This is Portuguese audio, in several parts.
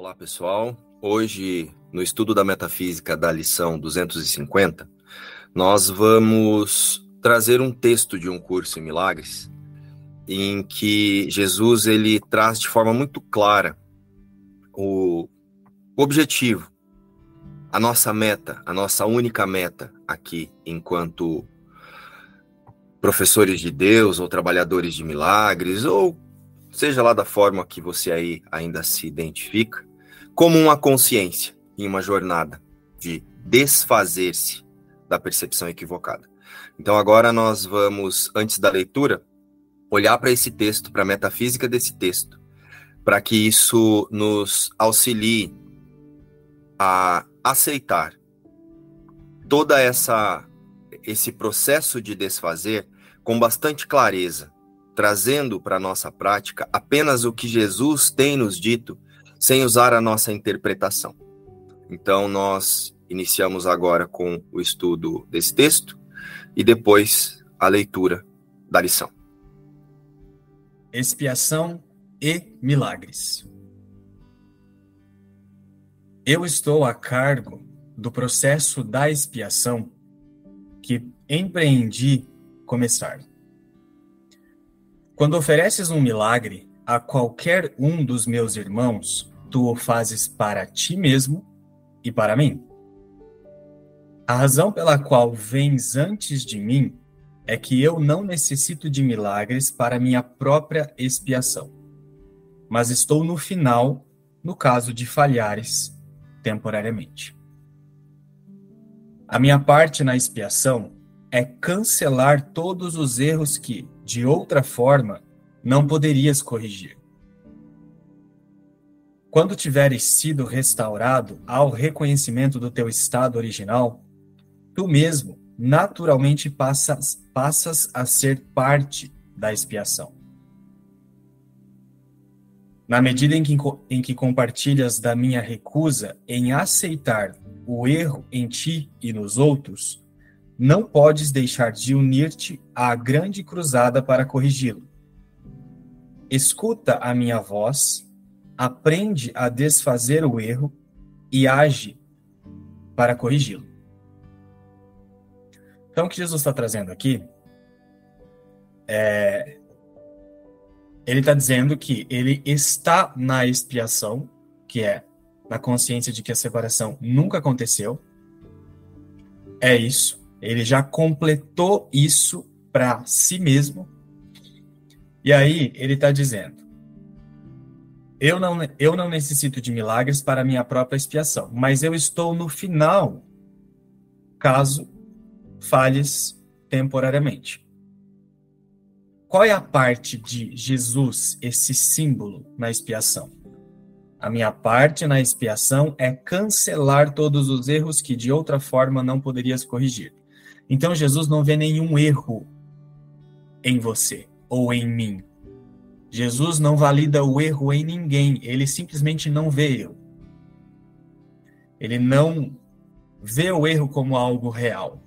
Olá, pessoal. Hoje, no estudo da metafísica da lição 250, nós vamos trazer um texto de um curso em milagres em que Jesus ele traz de forma muito clara o objetivo, a nossa meta, a nossa única meta aqui enquanto professores de Deus ou trabalhadores de milagres ou seja lá da forma que você aí ainda se identifica, como uma consciência em uma jornada de desfazer-se da percepção equivocada. Então agora nós vamos, antes da leitura, olhar para esse texto, para a metafísica desse texto, para que isso nos auxilie a aceitar toda essa esse processo de desfazer com bastante clareza, trazendo para nossa prática apenas o que Jesus tem nos dito, sem usar a nossa interpretação. Então, nós iniciamos agora com o estudo desse texto e depois a leitura da lição. Expiação e milagres. Eu estou a cargo do processo da expiação que empreendi começar. Quando ofereces um milagre a qualquer um dos meus irmãos, tu o fazes para ti mesmo e para mim. A razão pela qual vens antes de mim é que eu não necessito de milagres para minha própria expiação, mas estou no final no caso de falhares temporariamente. A minha parte na expiação é cancelar todos os erros que, de outra forma, não poderias corrigir. Quando tiveres sido restaurado ao reconhecimento do teu estado original, tu mesmo naturalmente passas, passas a ser parte da expiação. Na medida em que, em que compartilhas da minha recusa em aceitar o erro em ti e nos outros, não podes deixar de unir-te à grande cruzada para corrigi-lo. Escuta a minha voz, aprende a desfazer o erro e age para corrigi-lo. Então, o que Jesus está trazendo aqui é. Ele está dizendo que ele está na expiação, que é na consciência de que a separação nunca aconteceu. É isso. Ele já completou isso para si mesmo. E aí ele está dizendo: eu não, eu não necessito de milagres para minha própria expiação, mas eu estou no final, caso falhes temporariamente. Qual é a parte de Jesus, esse símbolo na expiação? A minha parte na expiação é cancelar todos os erros que de outra forma não poderias corrigir. Então Jesus não vê nenhum erro em você ou em mim. Jesus não valida o erro em ninguém, ele simplesmente não vê erro. Ele não vê o erro como algo real.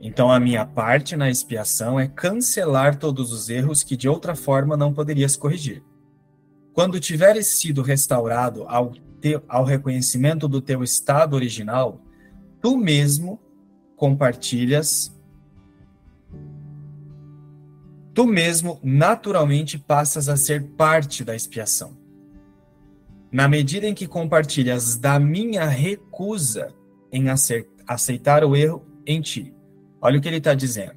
Então a minha parte na expiação é cancelar todos os erros que de outra forma não poderias corrigir. Quando tiveres sido restaurado ao, teu, ao reconhecimento do teu estado original, tu mesmo compartilhas, tu mesmo naturalmente passas a ser parte da expiação. Na medida em que compartilhas da minha recusa em aceitar o erro em ti. Olha o que ele está dizendo.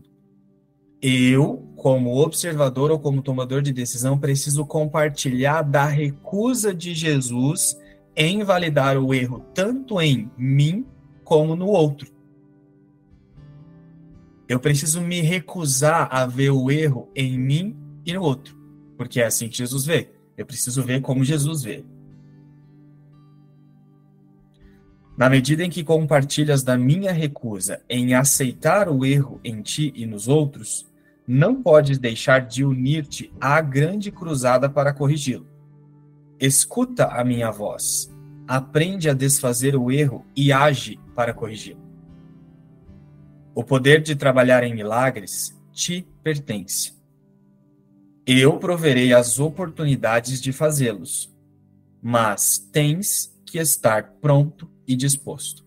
Eu, como observador ou como tomador de decisão, preciso compartilhar da recusa de Jesus em validar o erro tanto em mim como no outro. Eu preciso me recusar a ver o erro em mim e no outro, porque é assim que Jesus vê. Eu preciso ver como Jesus vê. Na medida em que compartilhas da minha recusa em aceitar o erro em ti e nos outros, não podes deixar de unir-te à grande cruzada para corrigi-lo. Escuta a minha voz, aprende a desfazer o erro e age para corrigi-lo. O poder de trabalhar em milagres te pertence. Eu proverei as oportunidades de fazê-los. mas tens que estar pronto e disposto.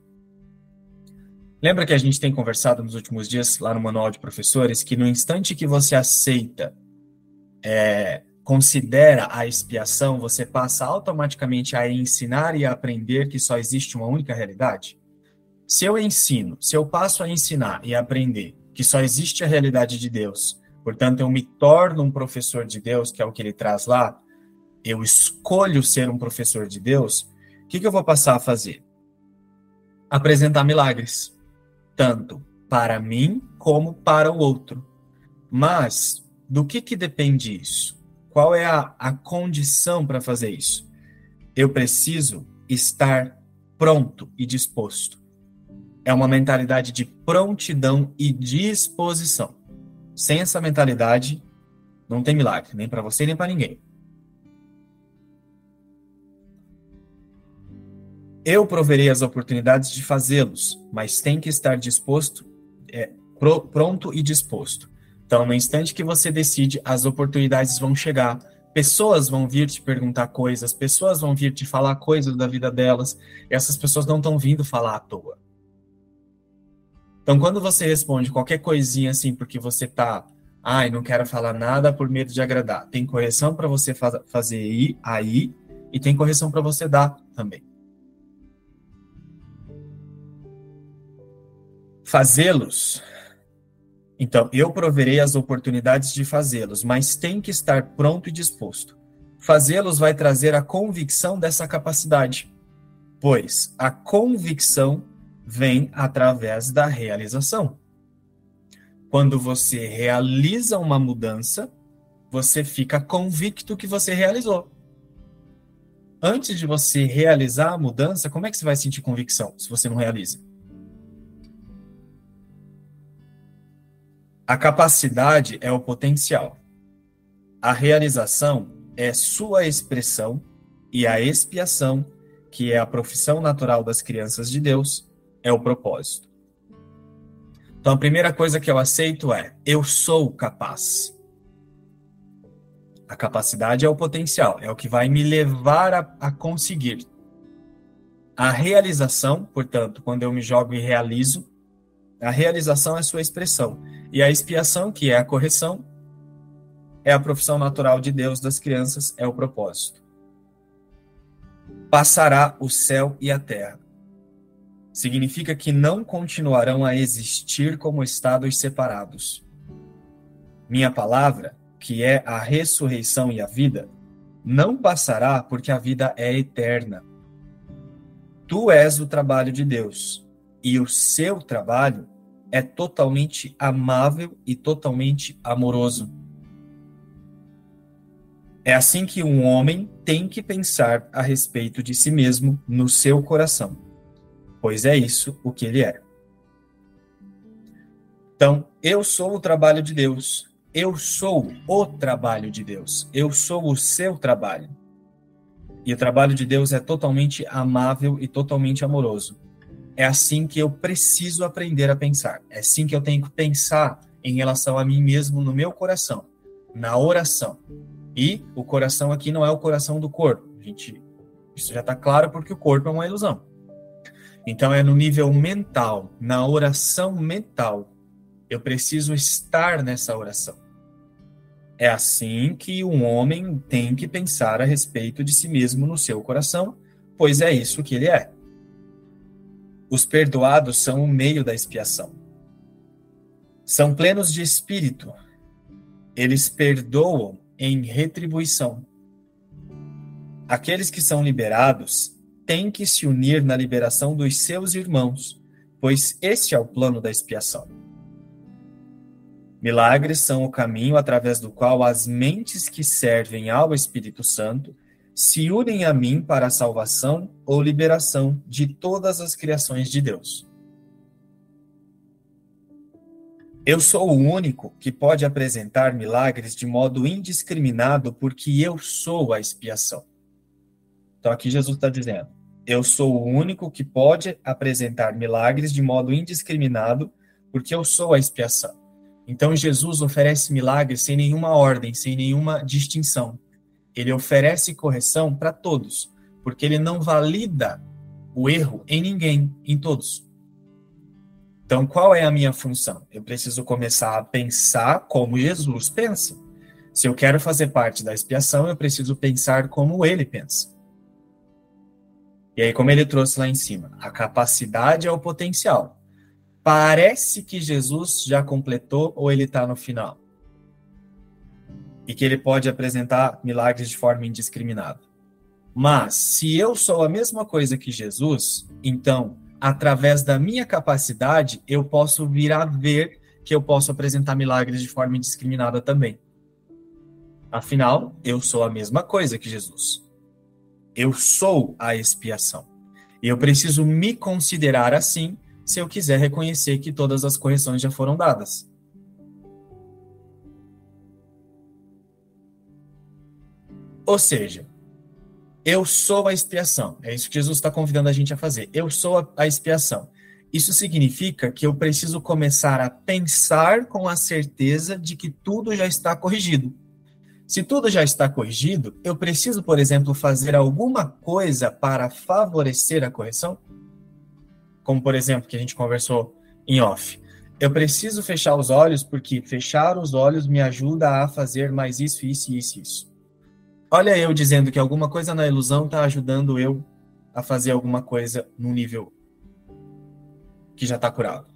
Lembra que a gente tem conversado nos últimos dias lá no Manual de Professores que no instante que você aceita, é, considera a expiação, você passa automaticamente a ensinar e a aprender que só existe uma única realidade? Se eu ensino, se eu passo a ensinar e aprender que só existe a realidade de Deus, portanto eu me torno um professor de Deus, que é o que ele traz lá, eu escolho ser um professor de Deus, o que, que eu vou passar a fazer? Apresentar milagres tanto para mim como para o outro. Mas do que, que depende isso? Qual é a, a condição para fazer isso? Eu preciso estar pronto e disposto. É uma mentalidade de prontidão e disposição. Sem essa mentalidade, não tem milagre, nem para você nem para ninguém. Eu proverei as oportunidades de fazê-los, mas tem que estar disposto, é, pro, pronto e disposto. Então, no instante que você decide, as oportunidades vão chegar, pessoas vão vir te perguntar coisas, pessoas vão vir te falar coisas da vida delas, e essas pessoas não estão vindo falar à toa. Então, quando você responde qualquer coisinha assim, porque você tá, ai, não quero falar nada por medo de agradar, tem correção para você faz, fazer aí, aí, e tem correção para você dar também. Fazê-los. Então, eu proverei as oportunidades de fazê-los, mas tem que estar pronto e disposto. Fazê-los vai trazer a convicção dessa capacidade, pois a convicção vem através da realização. Quando você realiza uma mudança, você fica convicto que você realizou. Antes de você realizar a mudança, como é que você vai sentir convicção se você não realiza? A capacidade é o potencial. A realização é sua expressão e a expiação, que é a profissão natural das crianças de Deus, é o propósito. Então a primeira coisa que eu aceito é: eu sou capaz. A capacidade é o potencial, é o que vai me levar a, a conseguir. A realização, portanto, quando eu me jogo e realizo, a realização é sua expressão. E a expiação, que é a correção, é a profissão natural de Deus das crianças, é o propósito. Passará o céu e a terra. Significa que não continuarão a existir como estados separados. Minha palavra, que é a ressurreição e a vida, não passará porque a vida é eterna. Tu és o trabalho de Deus, e o seu trabalho é totalmente amável e totalmente amoroso. É assim que um homem tem que pensar a respeito de si mesmo no seu coração, pois é isso o que ele é. Então, eu sou o trabalho de Deus, eu sou o trabalho de Deus, eu sou o seu trabalho. E o trabalho de Deus é totalmente amável e totalmente amoroso. É assim que eu preciso aprender a pensar. É assim que eu tenho que pensar em relação a mim mesmo no meu coração, na oração. E o coração aqui não é o coração do corpo. Gente, isso já está claro porque o corpo é uma ilusão. Então é no nível mental, na oração mental. Eu preciso estar nessa oração. É assim que um homem tem que pensar a respeito de si mesmo no seu coração, pois é isso que ele é. Os perdoados são o meio da expiação. São plenos de espírito. Eles perdoam em retribuição. Aqueles que são liberados têm que se unir na liberação dos seus irmãos, pois este é o plano da expiação. Milagres são o caminho através do qual as mentes que servem ao Espírito Santo se unem a mim para a salvação ou liberação de todas as criações de Deus. Eu sou o único que pode apresentar milagres de modo indiscriminado, porque eu sou a expiação. Então aqui Jesus está dizendo: eu sou o único que pode apresentar milagres de modo indiscriminado, porque eu sou a expiação. Então Jesus oferece milagres sem nenhuma ordem, sem nenhuma distinção ele oferece correção para todos, porque ele não valida o erro em ninguém, em todos. Então, qual é a minha função? Eu preciso começar a pensar como Jesus pensa. Se eu quero fazer parte da expiação, eu preciso pensar como ele pensa. E aí, como ele trouxe lá em cima, a capacidade é o potencial. Parece que Jesus já completou ou ele está no final. E que ele pode apresentar milagres de forma indiscriminada. Mas, se eu sou a mesma coisa que Jesus, então, através da minha capacidade, eu posso vir a ver que eu posso apresentar milagres de forma indiscriminada também. Afinal, eu sou a mesma coisa que Jesus. Eu sou a expiação. E eu preciso me considerar assim se eu quiser reconhecer que todas as correções já foram dadas. Ou seja, eu sou a expiação. É isso que Jesus está convidando a gente a fazer. Eu sou a, expiação. Isso significa que eu preciso começar a pensar com a certeza de que tudo já está corrigido. Se tudo já está corrigido, eu preciso, por exemplo, fazer alguma coisa para favorecer a correção? Como, por exemplo, que a gente conversou em off. Eu preciso fechar os olhos porque fechar os olhos me ajuda a fazer mais isso, isso, isso, isso. Olha eu dizendo que alguma coisa na ilusão está ajudando eu a fazer alguma coisa no nível que já está curado.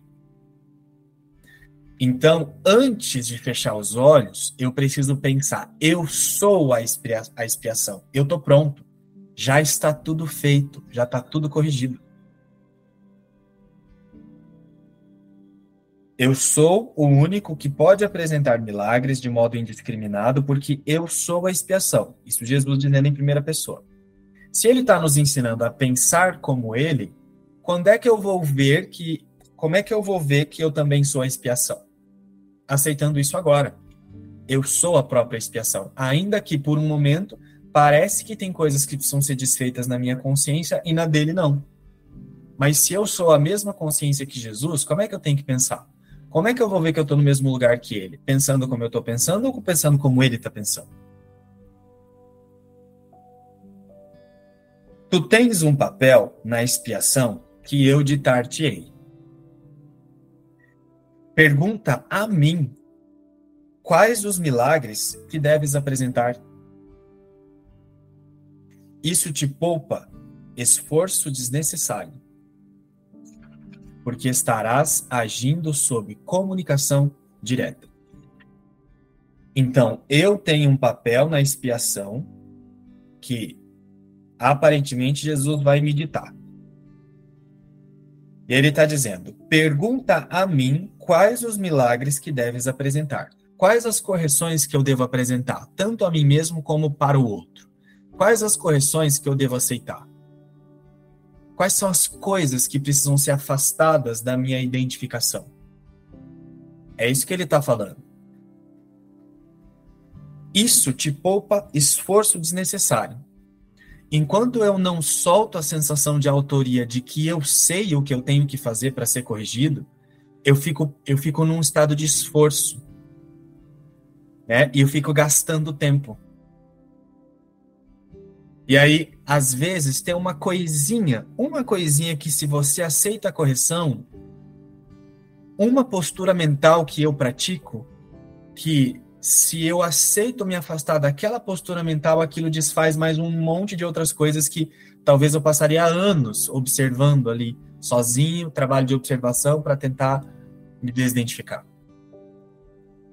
Então, antes de fechar os olhos, eu preciso pensar: eu sou a, expia a expiação, eu estou pronto, já está tudo feito, já está tudo corrigido. Eu sou o único que pode apresentar milagres de modo indiscriminado, porque eu sou a expiação. Isso Jesus dizendo em primeira pessoa. Se ele está nos ensinando a pensar como ele, quando é que eu vou ver que. Como é que eu vou ver que eu também sou a expiação? Aceitando isso agora. Eu sou a própria expiação. Ainda que por um momento parece que tem coisas que precisam ser desfeitas na minha consciência e na dele não. Mas se eu sou a mesma consciência que Jesus, como é que eu tenho que pensar? Como é que eu vou ver que eu estou no mesmo lugar que ele? Pensando como eu estou pensando ou pensando como ele está pensando? Tu tens um papel na expiação que eu ditar-te-ei. Pergunta a mim quais os milagres que deves apresentar. Isso te poupa esforço desnecessário, porque estarás agindo sob comunicação direta. Então, eu tenho um papel na expiação que aparentemente Jesus vai me ditar. E ele está dizendo: pergunta a mim quais os milagres que deves apresentar. Quais as correções que eu devo apresentar, tanto a mim mesmo como para o outro? Quais as correções que eu devo aceitar? Quais são as coisas que precisam ser afastadas da minha identificação? É isso que ele está falando. Isso te poupa esforço desnecessário. Enquanto eu não solto a sensação de autoria de que eu sei o que eu tenho que fazer para ser corrigido, eu fico, eu fico num estado de esforço. Né? E eu fico gastando tempo. E aí, às vezes, tem uma coisinha, uma coisinha que se você aceita a correção, uma postura mental que eu pratico, que se eu aceito me afastar daquela postura mental, aquilo desfaz mais um monte de outras coisas que talvez eu passaria anos observando ali, sozinho, trabalho de observação para tentar me desidentificar.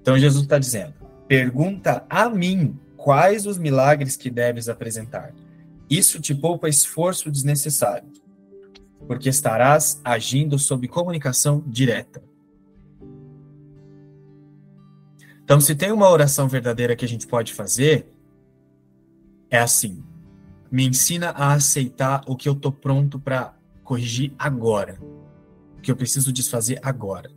Então Jesus está dizendo: pergunta a mim quais os milagres que deves apresentar. Isso te poupa esforço desnecessário, porque estarás agindo sob comunicação direta. Então, se tem uma oração verdadeira que a gente pode fazer, é assim: me ensina a aceitar o que eu tô pronto para corrigir agora, o que eu preciso desfazer agora.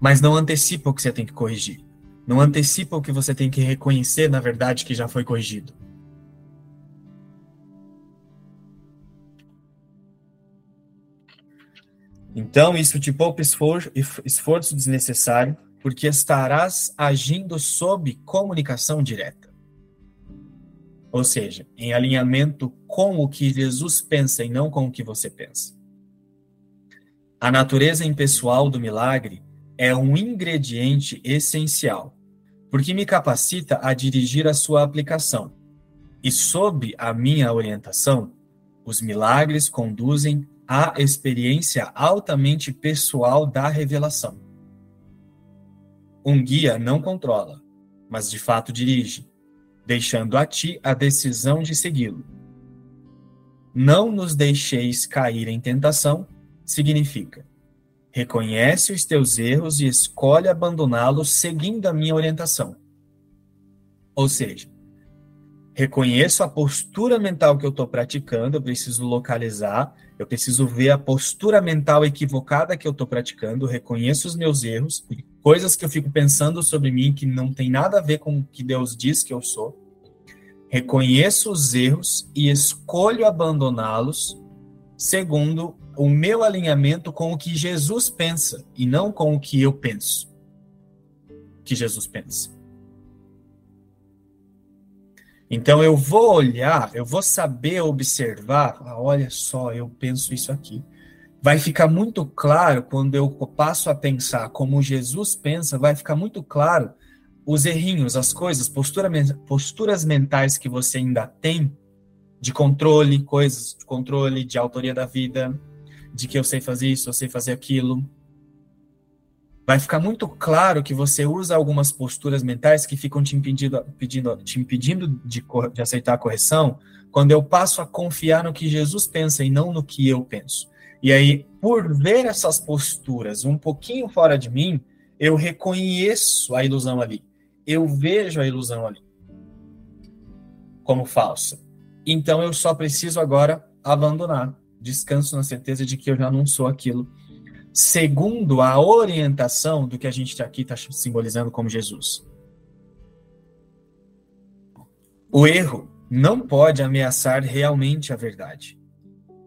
Mas não antecipa o que você tem que corrigir. Não antecipa o que você tem que reconhecer, na verdade, que já foi corrigido. Então, isso te poupa esforço, desnecessário porque estarás agindo sob comunicação direta. Ou seja, em alinhamento com o que Jesus pensa e não com o que você pensa. A natureza impessoal do milagre é um ingrediente essencial, porque me capacita a dirigir a sua aplicação. E sob a minha orientação, os milagres conduzem à experiência altamente pessoal da revelação. Um guia não controla, mas de fato dirige, deixando a ti a decisão de segui-lo. Não nos deixeis cair em tentação significa reconhece os teus erros e escolhe abandoná-los seguindo a minha orientação. Ou seja, reconheço a postura mental que eu estou praticando, eu preciso localizar, eu preciso ver a postura mental equivocada que eu estou praticando, reconheço os meus erros, coisas que eu fico pensando sobre mim que não tem nada a ver com o que Deus diz que eu sou. Reconheço os erros e escolho abandoná-los segundo o meu alinhamento com o que Jesus pensa e não com o que eu penso que Jesus pensa. Então eu vou olhar, eu vou saber observar, ah, olha só, eu penso isso aqui. Vai ficar muito claro quando eu passo a pensar como Jesus pensa, vai ficar muito claro os errinhos, as coisas, postura, posturas mentais que você ainda tem de controle, coisas de controle, de autoria da vida, de que eu sei fazer isso, eu sei fazer aquilo. Vai ficar muito claro que você usa algumas posturas mentais que ficam te impedindo, pedindo, te impedindo de, de aceitar a correção, quando eu passo a confiar no que Jesus pensa e não no que eu penso. E aí, por ver essas posturas um pouquinho fora de mim, eu reconheço a ilusão ali. Eu vejo a ilusão ali como falsa. Então eu só preciso agora abandonar. Descanso na certeza de que eu já não sou aquilo. Segundo a orientação do que a gente aqui está simbolizando como Jesus. O erro não pode ameaçar realmente a verdade,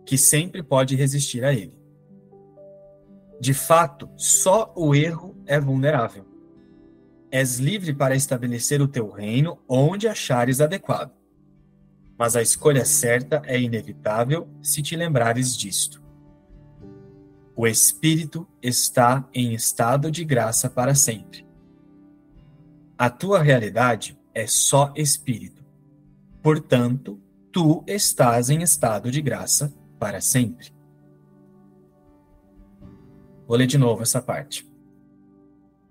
que sempre pode resistir a ele. De fato, só o erro é vulnerável. És livre para estabelecer o teu reino onde achares adequado mas a escolha certa é inevitável se te lembrares disto. O espírito está em estado de graça para sempre. A tua realidade é só espírito. Portanto, tu estás em estado de graça para sempre. Vou ler de novo essa parte.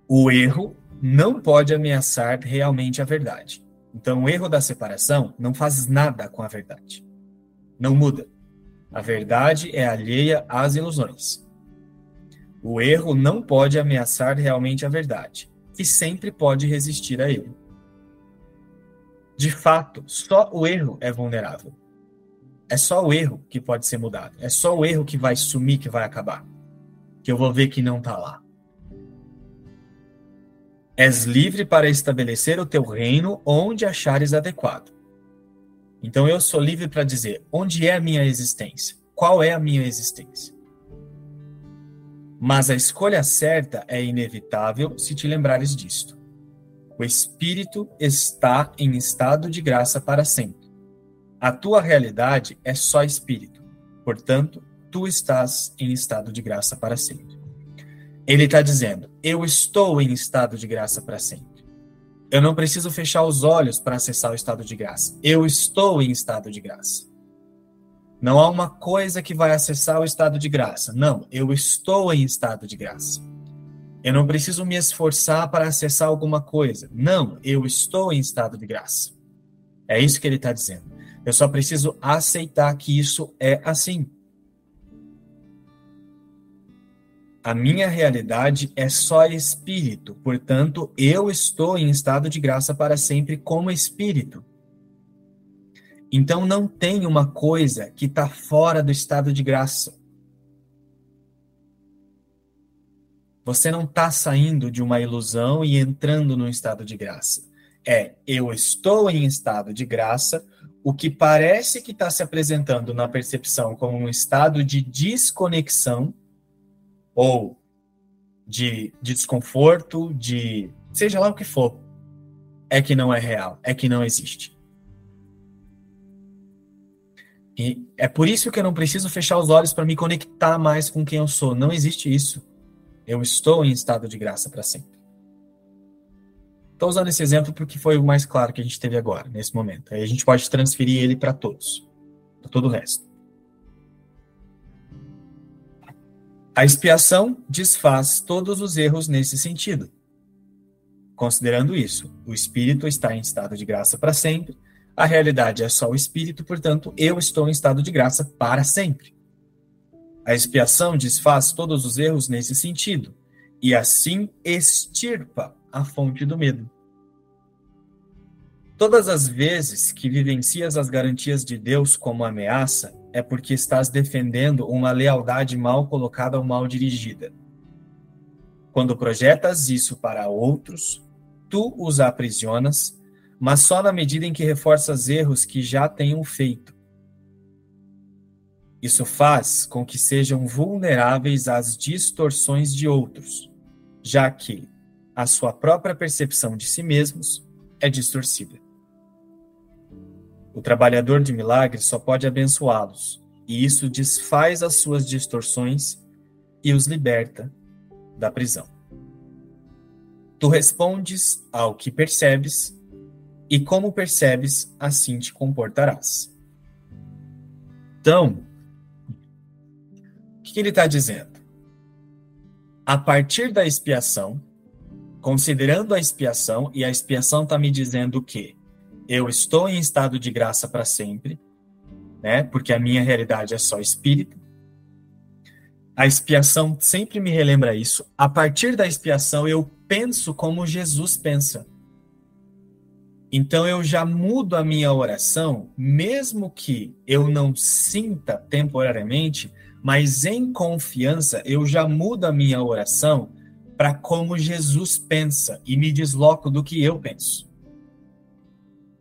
O erro não pode ameaçar realmente a verdade então, o erro da separação não faz nada com a verdade. Não muda. A verdade é alheia às ilusões. O erro não pode ameaçar realmente a verdade, que sempre pode resistir a ele. De fato, só o erro é vulnerável. É só o erro que pode ser mudado. É só o erro que vai sumir, que vai acabar. Que eu vou ver que não está lá. És livre para estabelecer o teu reino onde achares adequado. Então eu sou livre para dizer onde é a minha existência, qual é a minha existência. Mas a escolha certa é inevitável se te lembrares disto. O espírito está em estado de graça para sempre. A tua realidade é só espírito. Portanto, tu estás em estado de graça para sempre. Ele está dizendo: Eu estou em estado de graça para sempre. Eu não preciso fechar os olhos para acessar o estado de graça. Eu estou em estado de graça. Não há uma coisa que vai acessar o estado de graça. Não, eu estou em estado de graça. Eu não preciso me esforçar para acessar alguma coisa. Não, eu estou em estado de graça. É isso que ele está dizendo. Eu só preciso aceitar que isso é assim. A minha realidade é só espírito, portanto, eu estou em estado de graça para sempre como espírito. Então não tem uma coisa que está fora do estado de graça. Você não está saindo de uma ilusão e entrando no estado de graça. É, eu estou em estado de graça, o que parece que está se apresentando na percepção como um estado de desconexão ou de, de desconforto, de seja lá o que for, é que não é real, é que não existe. E é por isso que eu não preciso fechar os olhos para me conectar mais com quem eu sou. Não existe isso. Eu estou em estado de graça para sempre. Estou usando esse exemplo porque foi o mais claro que a gente teve agora, nesse momento. Aí a gente pode transferir ele para todos, para todo o resto. A expiação desfaz todos os erros nesse sentido. Considerando isso, o espírito está em estado de graça para sempre, a realidade é só o espírito, portanto, eu estou em estado de graça para sempre. A expiação desfaz todos os erros nesse sentido, e assim extirpa a fonte do medo. Todas as vezes que vivencias as garantias de Deus como ameaça, é porque estás defendendo uma lealdade mal colocada ou mal dirigida. Quando projetas isso para outros, tu os aprisionas, mas só na medida em que reforças erros que já tenham feito. Isso faz com que sejam vulneráveis às distorções de outros, já que a sua própria percepção de si mesmos é distorcida. O trabalhador de milagres só pode abençoá-los, e isso desfaz as suas distorções e os liberta da prisão. Tu respondes ao que percebes, e como percebes, assim te comportarás. Então, o que ele está dizendo? A partir da expiação, considerando a expiação, e a expiação está me dizendo que eu estou em estado de graça para sempre, né? Porque a minha realidade é só espírito. A expiação sempre me relembra isso. A partir da expiação, eu penso como Jesus pensa. Então eu já mudo a minha oração, mesmo que eu não sinta temporariamente, mas em confiança, eu já mudo a minha oração para como Jesus pensa e me desloco do que eu penso.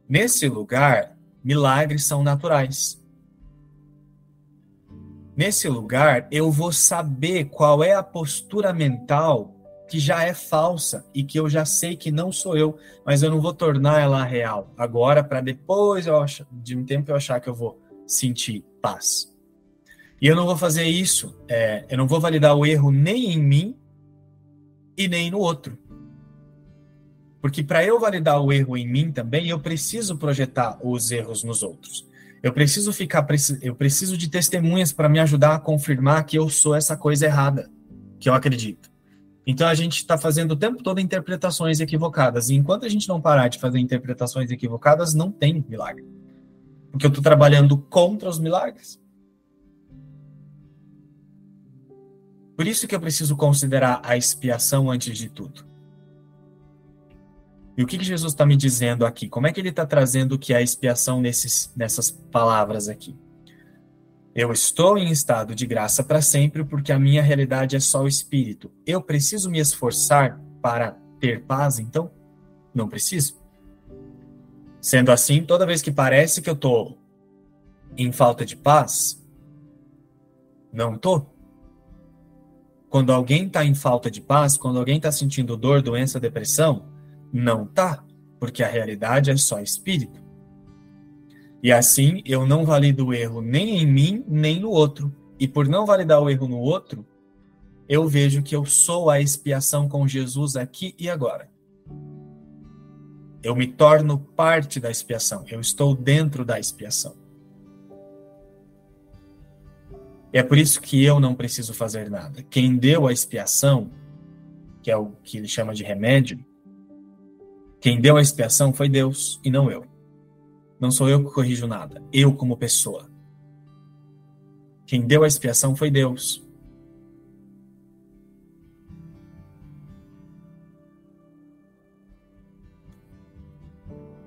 Nesse lugar, milagres são naturais. Nesse lugar, eu vou saber qual é a postura mental que já é falsa e que eu já sei que não sou eu, mas eu não vou tornar ela real agora para depois eu ach... de um tempo eu achar que eu vou sentir paz. E eu não vou fazer isso, é, eu não vou validar o erro nem em mim e nem no outro. Porque para eu validar o erro em mim também, eu preciso projetar os erros nos outros. Eu preciso ficar, eu preciso de testemunhas para me ajudar a confirmar que eu sou essa coisa errada, que eu acredito. Então a gente está fazendo o tempo todo interpretações equivocadas. E enquanto a gente não parar de fazer interpretações equivocadas, não tem milagre. Porque eu estou trabalhando contra os milagres. Por isso que eu preciso considerar a expiação antes de tudo. E o que, que Jesus está me dizendo aqui? Como é que ele está trazendo que é a expiação nesses, nessas palavras aqui? Eu estou em estado de graça para sempre porque a minha realidade é só o espírito. Eu preciso me esforçar para ter paz, então? Não preciso. Sendo assim, toda vez que parece que eu estou em falta de paz, não estou. Quando alguém está em falta de paz, quando alguém está sentindo dor, doença, depressão, não está, porque a realidade é só espírito. E assim, eu não valido o erro nem em mim, nem no outro. E por não validar o erro no outro, eu vejo que eu sou a expiação com Jesus aqui e agora. Eu me torno parte da expiação, eu estou dentro da expiação. É por isso que eu não preciso fazer nada. Quem deu a expiação, que é o que ele chama de remédio, quem deu a expiação foi Deus e não eu. Não sou eu que corrijo nada. Eu, como pessoa. Quem deu a expiação foi Deus.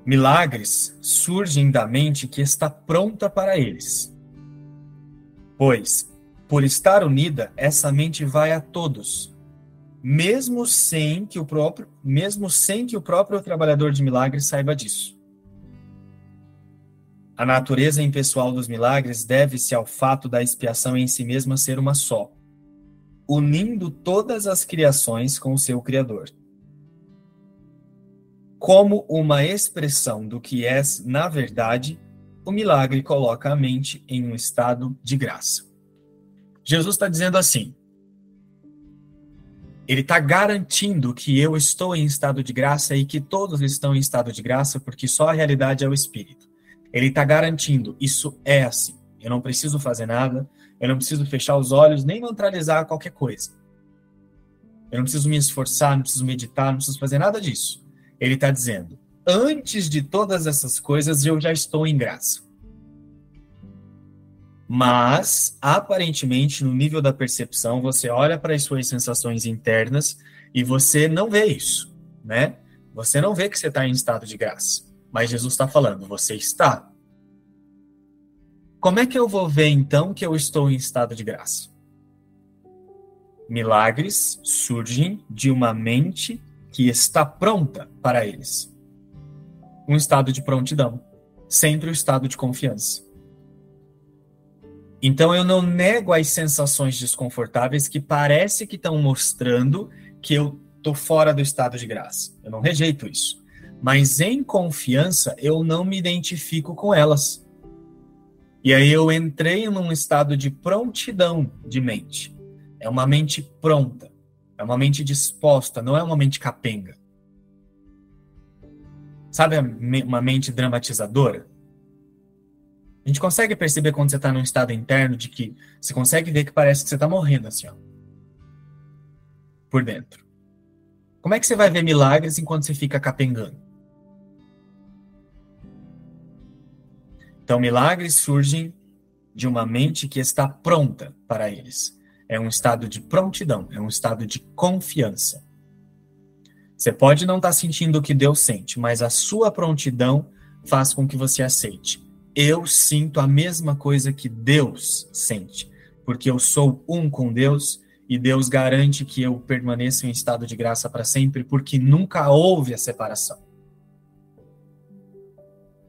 Milagres surgem da mente que está pronta para eles. Pois, por estar unida, essa mente vai a todos, mesmo sem que o próprio, mesmo sem que o próprio trabalhador de milagres saiba disso. A natureza impessoal dos milagres deve-se ao fato da expiação em si mesma ser uma só, unindo todas as criações com o seu Criador. Como uma expressão do que és, na verdade, o milagre coloca a mente em um estado de graça. Jesus está dizendo assim: ele está garantindo que eu estou em estado de graça e que todos estão em estado de graça, porque só a realidade é o Espírito. Ele está garantindo, isso é assim. Eu não preciso fazer nada, eu não preciso fechar os olhos, nem neutralizar qualquer coisa. Eu não preciso me esforçar, não preciso meditar, não preciso fazer nada disso. Ele está dizendo, antes de todas essas coisas, eu já estou em graça. Mas, aparentemente, no nível da percepção, você olha para as suas sensações internas e você não vê isso, né? Você não vê que você está em estado de graça. Mas Jesus está falando, você está. Como é que eu vou ver, então, que eu estou em estado de graça? Milagres surgem de uma mente que está pronta para eles. Um estado de prontidão. Sempre o um estado de confiança. Então eu não nego as sensações desconfortáveis que parece que estão mostrando que eu tô fora do estado de graça. Eu não rejeito isso. Mas em confiança eu não me identifico com elas. E aí eu entrei num estado de prontidão de mente. É uma mente pronta, é uma mente disposta, não é uma mente capenga. Sabe uma mente dramatizadora? A gente consegue perceber quando você está num estado interno de que você consegue ver que parece que você está morrendo assim, ó. Por dentro. Como é que você vai ver milagres enquanto você fica capengando? Então, milagres surgem de uma mente que está pronta para eles. É um estado de prontidão, é um estado de confiança. Você pode não estar tá sentindo o que Deus sente, mas a sua prontidão faz com que você aceite eu sinto a mesma coisa que Deus sente, porque eu sou um com Deus e Deus garante que eu permaneça em estado de graça para sempre, porque nunca houve a separação.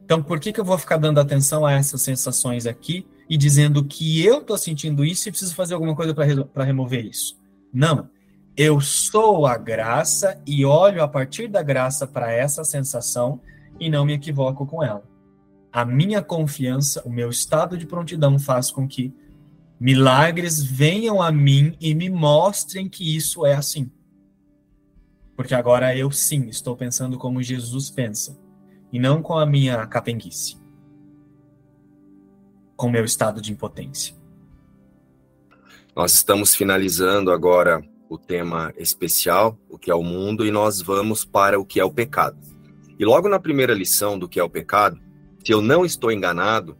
Então, por que, que eu vou ficar dando atenção a essas sensações aqui e dizendo que eu estou sentindo isso e preciso fazer alguma coisa para remover isso? Não. Eu sou a graça e olho a partir da graça para essa sensação e não me equivoco com ela a minha confiança, o meu estado de prontidão faz com que milagres venham a mim e me mostrem que isso é assim. Porque agora eu sim estou pensando como Jesus pensa, e não com a minha capenguice, com meu estado de impotência. Nós estamos finalizando agora o tema especial, o que é o mundo, e nós vamos para o que é o pecado. E logo na primeira lição do que é o pecado, se eu não estou enganado,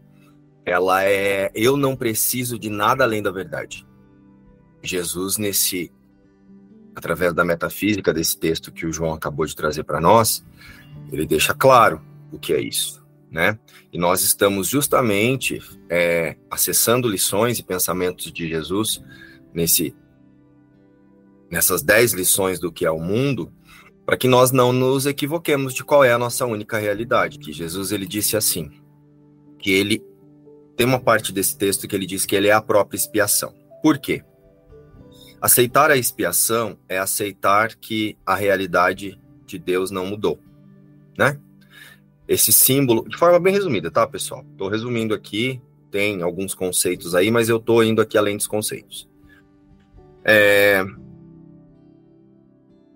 ela é eu não preciso de nada além da verdade. Jesus nesse através da metafísica desse texto que o João acabou de trazer para nós, ele deixa claro o que é isso, né? E nós estamos justamente é, acessando lições e pensamentos de Jesus nesse nessas dez lições do que é o mundo, para que nós não nos equivoquemos de qual é a nossa única realidade. Que Jesus ele disse assim, que ele tem uma parte desse texto que ele diz que ele é a própria expiação. Por quê? Aceitar a expiação é aceitar que a realidade de Deus não mudou, né? Esse símbolo, de forma bem resumida, tá, pessoal? Estou resumindo aqui, tem alguns conceitos aí, mas eu estou indo aqui além dos conceitos. É,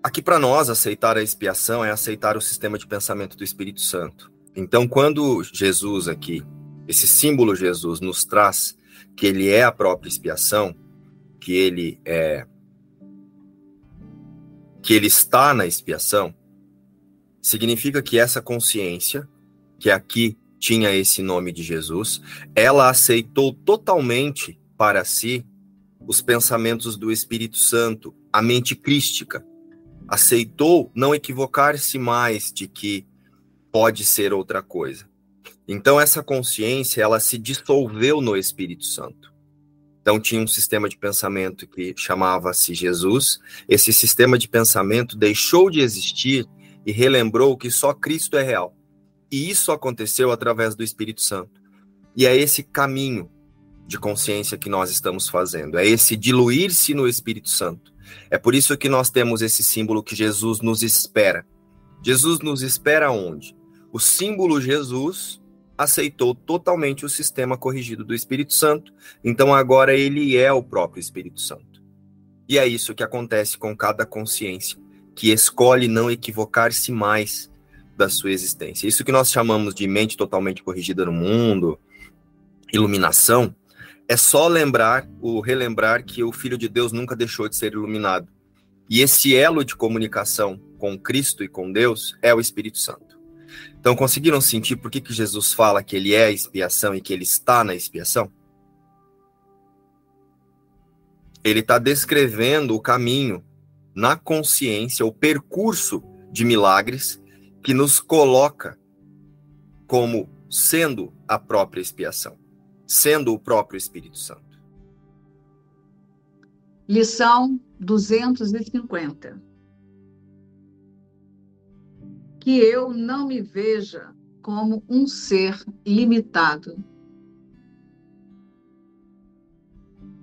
Aqui para nós, aceitar a expiação é aceitar o sistema de pensamento do Espírito Santo. Então, quando Jesus aqui, esse símbolo Jesus, nos traz que ele é a própria expiação, que ele é. que ele está na expiação, significa que essa consciência, que aqui tinha esse nome de Jesus, ela aceitou totalmente para si os pensamentos do Espírito Santo, a mente crística aceitou não equivocar-se mais de que pode ser outra coisa. Então essa consciência, ela se dissolveu no Espírito Santo. Então tinha um sistema de pensamento que chamava-se Jesus. Esse sistema de pensamento deixou de existir e relembrou que só Cristo é real. E isso aconteceu através do Espírito Santo. E é esse caminho de consciência que nós estamos fazendo, é esse diluir-se no Espírito Santo é por isso que nós temos esse símbolo que Jesus nos espera. Jesus nos espera onde? O símbolo Jesus aceitou totalmente o sistema corrigido do Espírito Santo, então agora ele é o próprio Espírito Santo. E é isso que acontece com cada consciência, que escolhe não equivocar-se mais da sua existência. Isso que nós chamamos de mente totalmente corrigida no mundo, iluminação, é só lembrar, o relembrar que o Filho de Deus nunca deixou de ser iluminado. E esse elo de comunicação com Cristo e com Deus é o Espírito Santo. Então, conseguiram sentir por que, que Jesus fala que ele é a expiação e que ele está na expiação? Ele está descrevendo o caminho na consciência, o percurso de milagres que nos coloca como sendo a própria expiação, sendo o próprio Espírito Santo. Lição 250. Que eu não me veja como um ser limitado.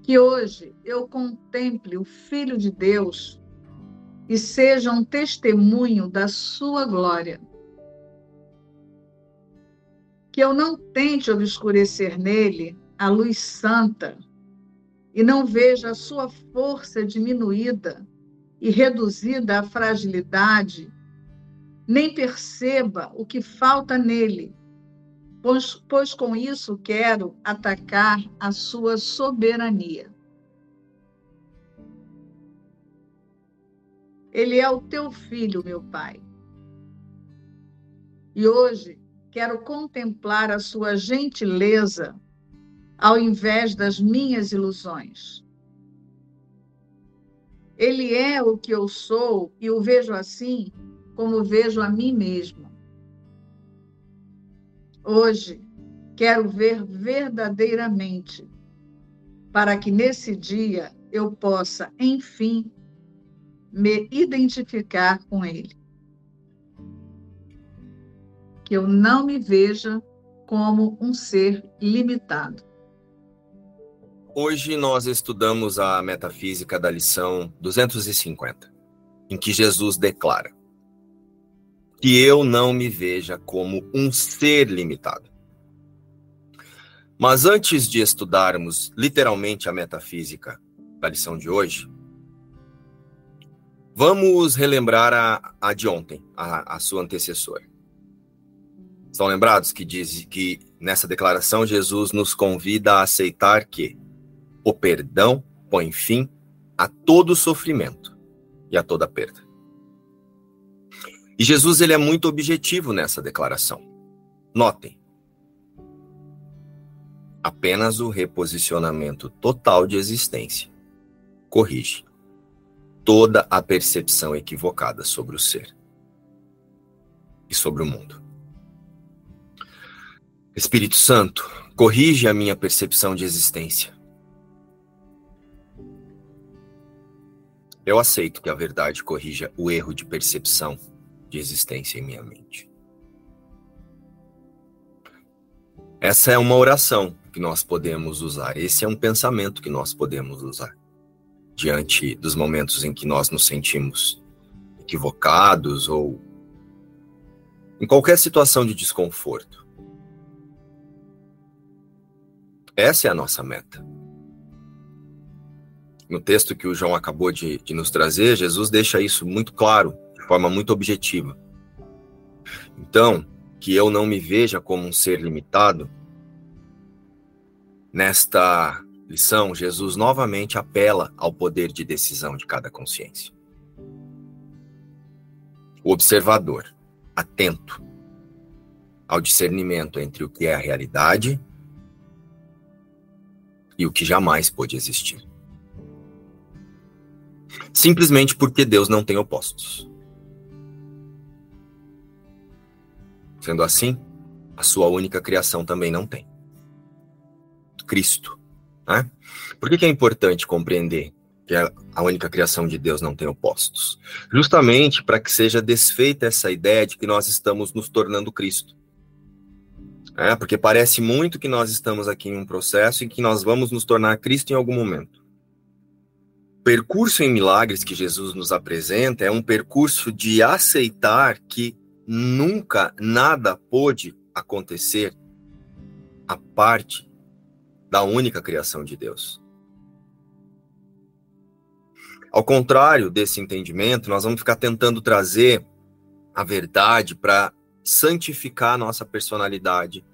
Que hoje eu contemple o Filho de Deus e seja um testemunho da sua glória. Que eu não tente obscurecer nele a luz santa e não veja a sua força diminuída e reduzida à fragilidade, nem perceba o que falta nele, pois, pois com isso quero atacar a sua soberania. Ele é o teu filho, meu Pai. E hoje quero contemplar a sua gentileza ao invés das minhas ilusões. Ele é o que eu sou e o vejo assim como vejo a mim mesmo. Hoje quero ver verdadeiramente, para que nesse dia eu possa, enfim, me identificar com Ele. Eu não me veja como um ser limitado. Hoje nós estudamos a metafísica da lição 250, em que Jesus declara que eu não me veja como um ser limitado. Mas antes de estudarmos literalmente a metafísica da lição de hoje, Vamos relembrar a, a de ontem, a, a sua antecessora. Estão lembrados que diz que nessa declaração Jesus nos convida a aceitar que o perdão põe fim a todo sofrimento e a toda perda. E Jesus ele é muito objetivo nessa declaração. Notem. Apenas o reposicionamento total de existência corrige toda a percepção equivocada sobre o ser e sobre o mundo. Espírito Santo, corrige a minha percepção de existência. Eu aceito que a verdade corrija o erro de percepção de existência em minha mente. Essa é uma oração que nós podemos usar, esse é um pensamento que nós podemos usar diante dos momentos em que nós nos sentimos equivocados ou em qualquer situação de desconforto. Essa é a nossa meta. No texto que o João acabou de, de nos trazer, Jesus deixa isso muito claro, de forma muito objetiva. Então, que eu não me veja como um ser limitado, nesta lição, Jesus novamente apela ao poder de decisão de cada consciência. O observador, atento ao discernimento entre o que é a realidade e o que jamais pôde existir. Simplesmente porque Deus não tem opostos. Sendo assim, a sua única criação também não tem. Cristo né? Por que, que é importante compreender que a única criação de Deus não tem opostos? Justamente para que seja desfeita essa ideia de que nós estamos nos tornando Cristo. É, porque parece muito que nós estamos aqui em um processo em que nós vamos nos tornar Cristo em algum momento. O percurso em milagres que Jesus nos apresenta é um percurso de aceitar que nunca nada pôde acontecer a parte da única criação de Deus. Ao contrário desse entendimento, nós vamos ficar tentando trazer a verdade para santificar a nossa personalidade,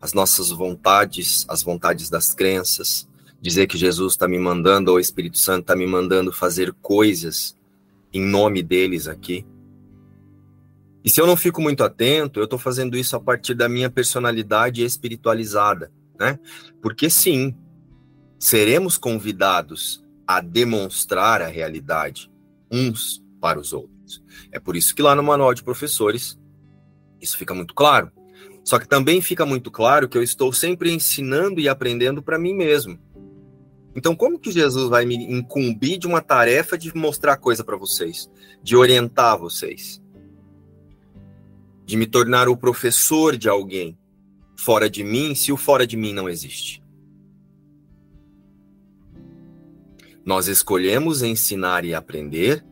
as nossas vontades, as vontades das crenças, dizer que Jesus está me mandando, ou o Espírito Santo está me mandando fazer coisas em nome deles aqui. E se eu não fico muito atento, eu estou fazendo isso a partir da minha personalidade espiritualizada, né? Porque sim, seremos convidados a demonstrar a realidade uns para os outros. É por isso que lá no manual de professores isso fica muito claro. Só que também fica muito claro que eu estou sempre ensinando e aprendendo para mim mesmo. Então, como que Jesus vai me incumbir de uma tarefa de mostrar coisa para vocês, de orientar vocês, de me tornar o professor de alguém fora de mim, se o fora de mim não existe? Nós escolhemos ensinar e aprender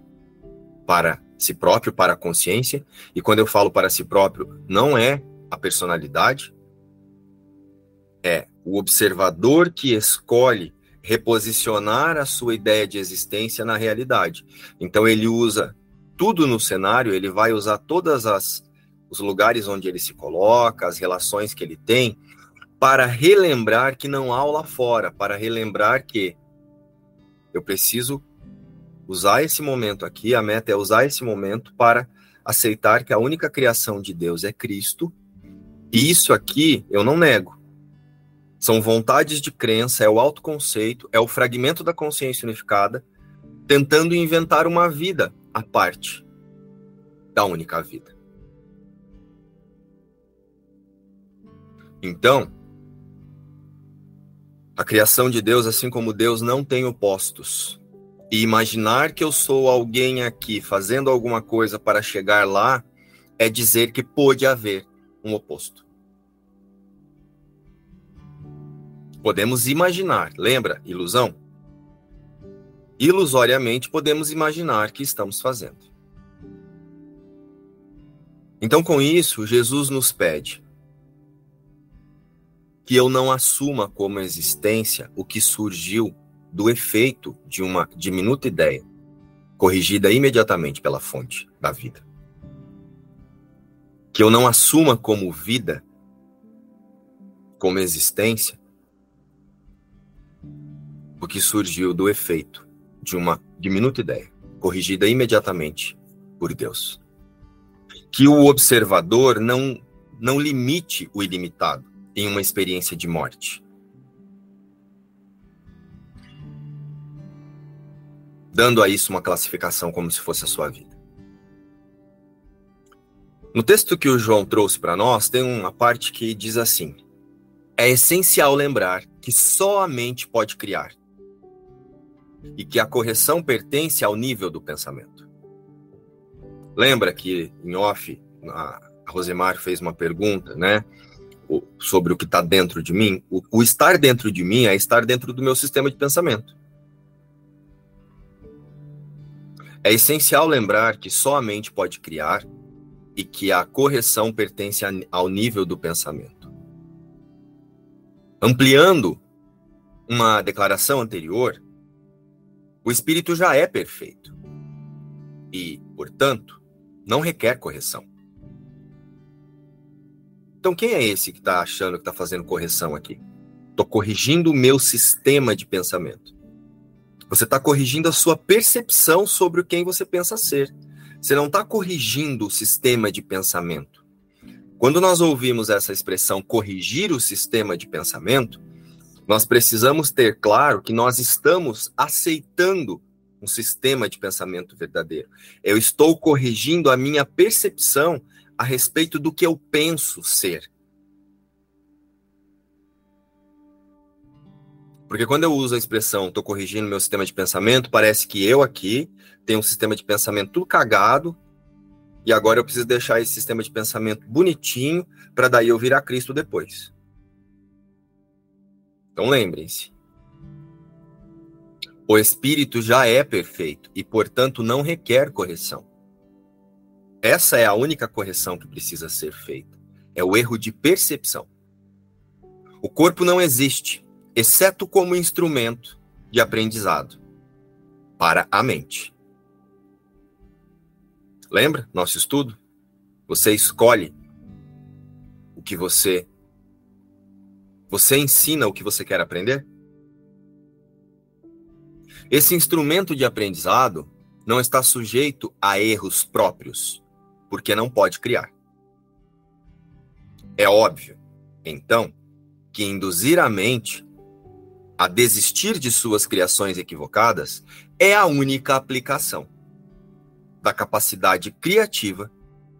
para si próprio, para a consciência, e quando eu falo para si próprio, não é a personalidade, é o observador que escolhe reposicionar a sua ideia de existência na realidade. Então ele usa tudo no cenário, ele vai usar todas as os lugares onde ele se coloca, as relações que ele tem, para relembrar que não há lá fora, para relembrar que eu preciso usar esse momento aqui, a meta é usar esse momento para aceitar que a única criação de Deus é Cristo. E isso aqui eu não nego. São vontades de crença, é o autoconceito, é o fragmento da consciência unificada, tentando inventar uma vida à parte da única vida. Então, a criação de Deus, assim como Deus, não tem opostos. E imaginar que eu sou alguém aqui fazendo alguma coisa para chegar lá é dizer que pode haver um oposto. Podemos imaginar, lembra? Ilusão? Ilusoriamente podemos imaginar que estamos fazendo. Então, com isso, Jesus nos pede que eu não assuma como existência o que surgiu do efeito de uma diminuta ideia, corrigida imediatamente pela fonte da vida. Que eu não assuma como vida, como existência, o que surgiu do efeito de uma diminuta ideia, corrigida imediatamente por Deus. Que o observador não, não limite o ilimitado em uma experiência de morte. Dando a isso uma classificação como se fosse a sua vida. No texto que o João trouxe para nós, tem uma parte que diz assim: É essencial lembrar que só a mente pode criar e que a correção pertence ao nível do pensamento. Lembra que em off a Rosemar fez uma pergunta, né, sobre o que está dentro de mim? O, o estar dentro de mim é estar dentro do meu sistema de pensamento. É essencial lembrar que só a mente pode criar e que a correção pertence ao nível do pensamento. Ampliando uma declaração anterior, o espírito já é perfeito e, portanto, não requer correção. Então, quem é esse que está achando que está fazendo correção aqui? Estou corrigindo o meu sistema de pensamento. Você está corrigindo a sua percepção sobre quem você pensa ser. Você não está corrigindo o sistema de pensamento. Quando nós ouvimos essa expressão corrigir o sistema de pensamento, nós precisamos ter claro que nós estamos aceitando um sistema de pensamento verdadeiro. Eu estou corrigindo a minha percepção a respeito do que eu penso ser. Porque quando eu uso a expressão estou corrigindo meu sistema de pensamento, parece que eu aqui tenho um sistema de pensamento tudo cagado e agora eu preciso deixar esse sistema de pensamento bonitinho para daí eu virar Cristo depois. Então lembrem-se. O espírito já é perfeito e, portanto, não requer correção. Essa é a única correção que precisa ser feita. É o erro de percepção. O corpo não existe, exceto como instrumento de aprendizado para a mente. Lembra nosso estudo? Você escolhe o que você você ensina o que você quer aprender? Esse instrumento de aprendizado não está sujeito a erros próprios, porque não pode criar. É óbvio, então, que induzir a mente a desistir de suas criações equivocadas é a única aplicação da capacidade criativa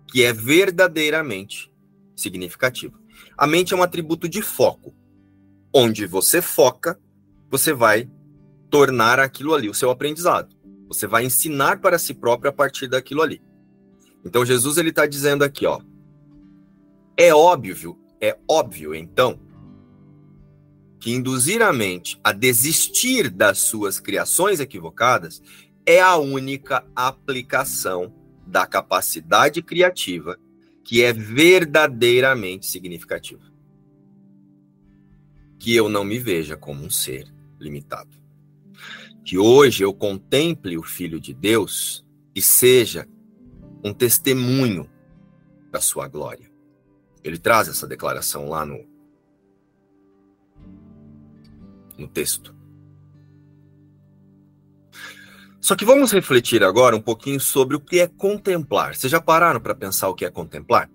que é verdadeiramente significativa. A mente é um atributo de foco. Onde você foca, você vai tornar aquilo ali o seu aprendizado. Você vai ensinar para si próprio a partir daquilo ali. Então Jesus ele está dizendo aqui, ó, é óbvio, é óbvio então que induzir a mente a desistir das suas criações equivocadas é a única aplicação da capacidade criativa que é verdadeiramente significativa. Que eu não me veja como um ser limitado. Que hoje eu contemple o Filho de Deus e seja um testemunho da sua glória. Ele traz essa declaração lá no, no texto. Só que vamos refletir agora um pouquinho sobre o que é contemplar. Vocês já pararam para pensar o que é contemplar?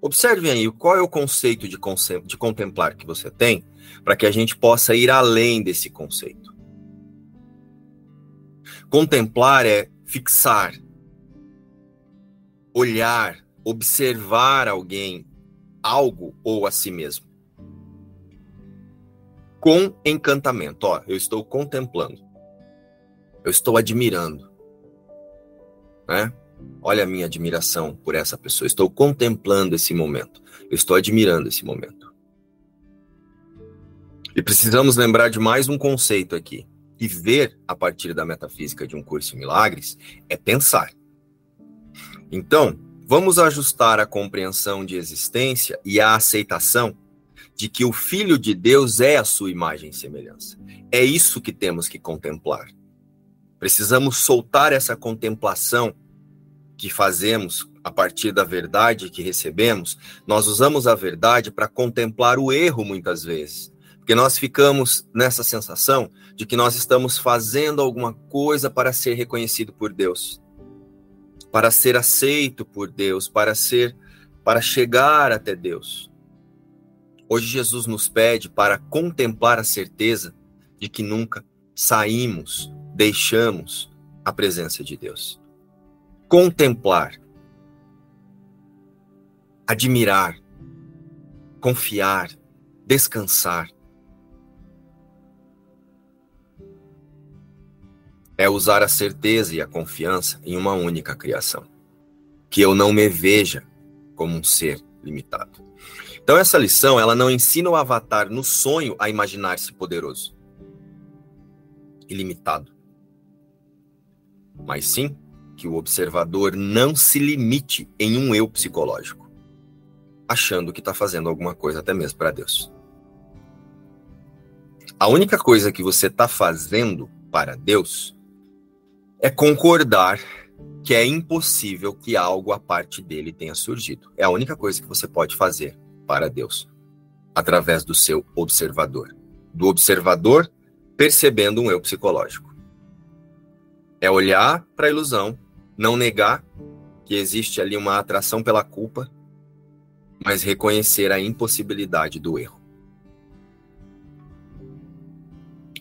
Observem aí qual é o conceito de, de contemplar que você tem, para que a gente possa ir além desse conceito. Contemplar é fixar, olhar, observar alguém, algo ou a si mesmo com encantamento. Ó, eu estou contemplando. Eu estou admirando. Né? Olha a minha admiração por essa pessoa. Estou contemplando esse momento. Eu estou admirando esse momento. E precisamos lembrar de mais um conceito aqui. E ver a partir da metafísica de um curso em milagres é pensar. Então, vamos ajustar a compreensão de existência e a aceitação de que o Filho de Deus é a sua imagem e semelhança. É isso que temos que contemplar. Precisamos soltar essa contemplação que fazemos a partir da verdade que recebemos. Nós usamos a verdade para contemplar o erro muitas vezes. Porque nós ficamos nessa sensação de que nós estamos fazendo alguma coisa para ser reconhecido por Deus, para ser aceito por Deus, para ser para chegar até Deus. Hoje Jesus nos pede para contemplar a certeza de que nunca saímos, deixamos a presença de Deus. Contemplar, admirar, confiar, descansar. É usar a certeza e a confiança em uma única criação. Que eu não me veja como um ser limitado. Então essa lição, ela não ensina o avatar no sonho a imaginar-se poderoso, ilimitado, mas sim que o observador não se limite em um eu psicológico, achando que está fazendo alguma coisa até mesmo para Deus. A única coisa que você está fazendo para Deus é concordar que é impossível que algo a parte dele tenha surgido. É a única coisa que você pode fazer para Deus, através do seu observador. Do observador percebendo um eu psicológico. É olhar para a ilusão, não negar que existe ali uma atração pela culpa, mas reconhecer a impossibilidade do erro.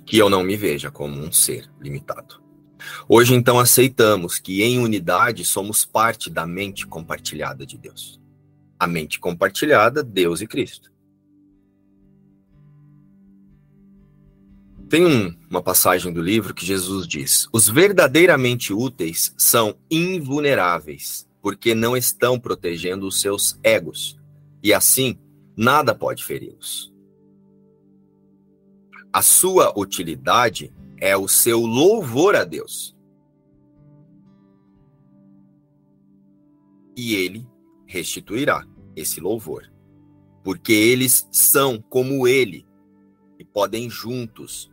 Que eu não me veja como um ser limitado. Hoje, então, aceitamos que em unidade somos parte da mente compartilhada de Deus a mente compartilhada, Deus e Cristo. Tem um, uma passagem do livro que Jesus diz: Os verdadeiramente úteis são invulneráveis, porque não estão protegendo os seus egos, e assim nada pode feri-los. A sua utilidade é o seu louvor a Deus. E ele restituirá esse louvor, porque eles são como ele e podem juntos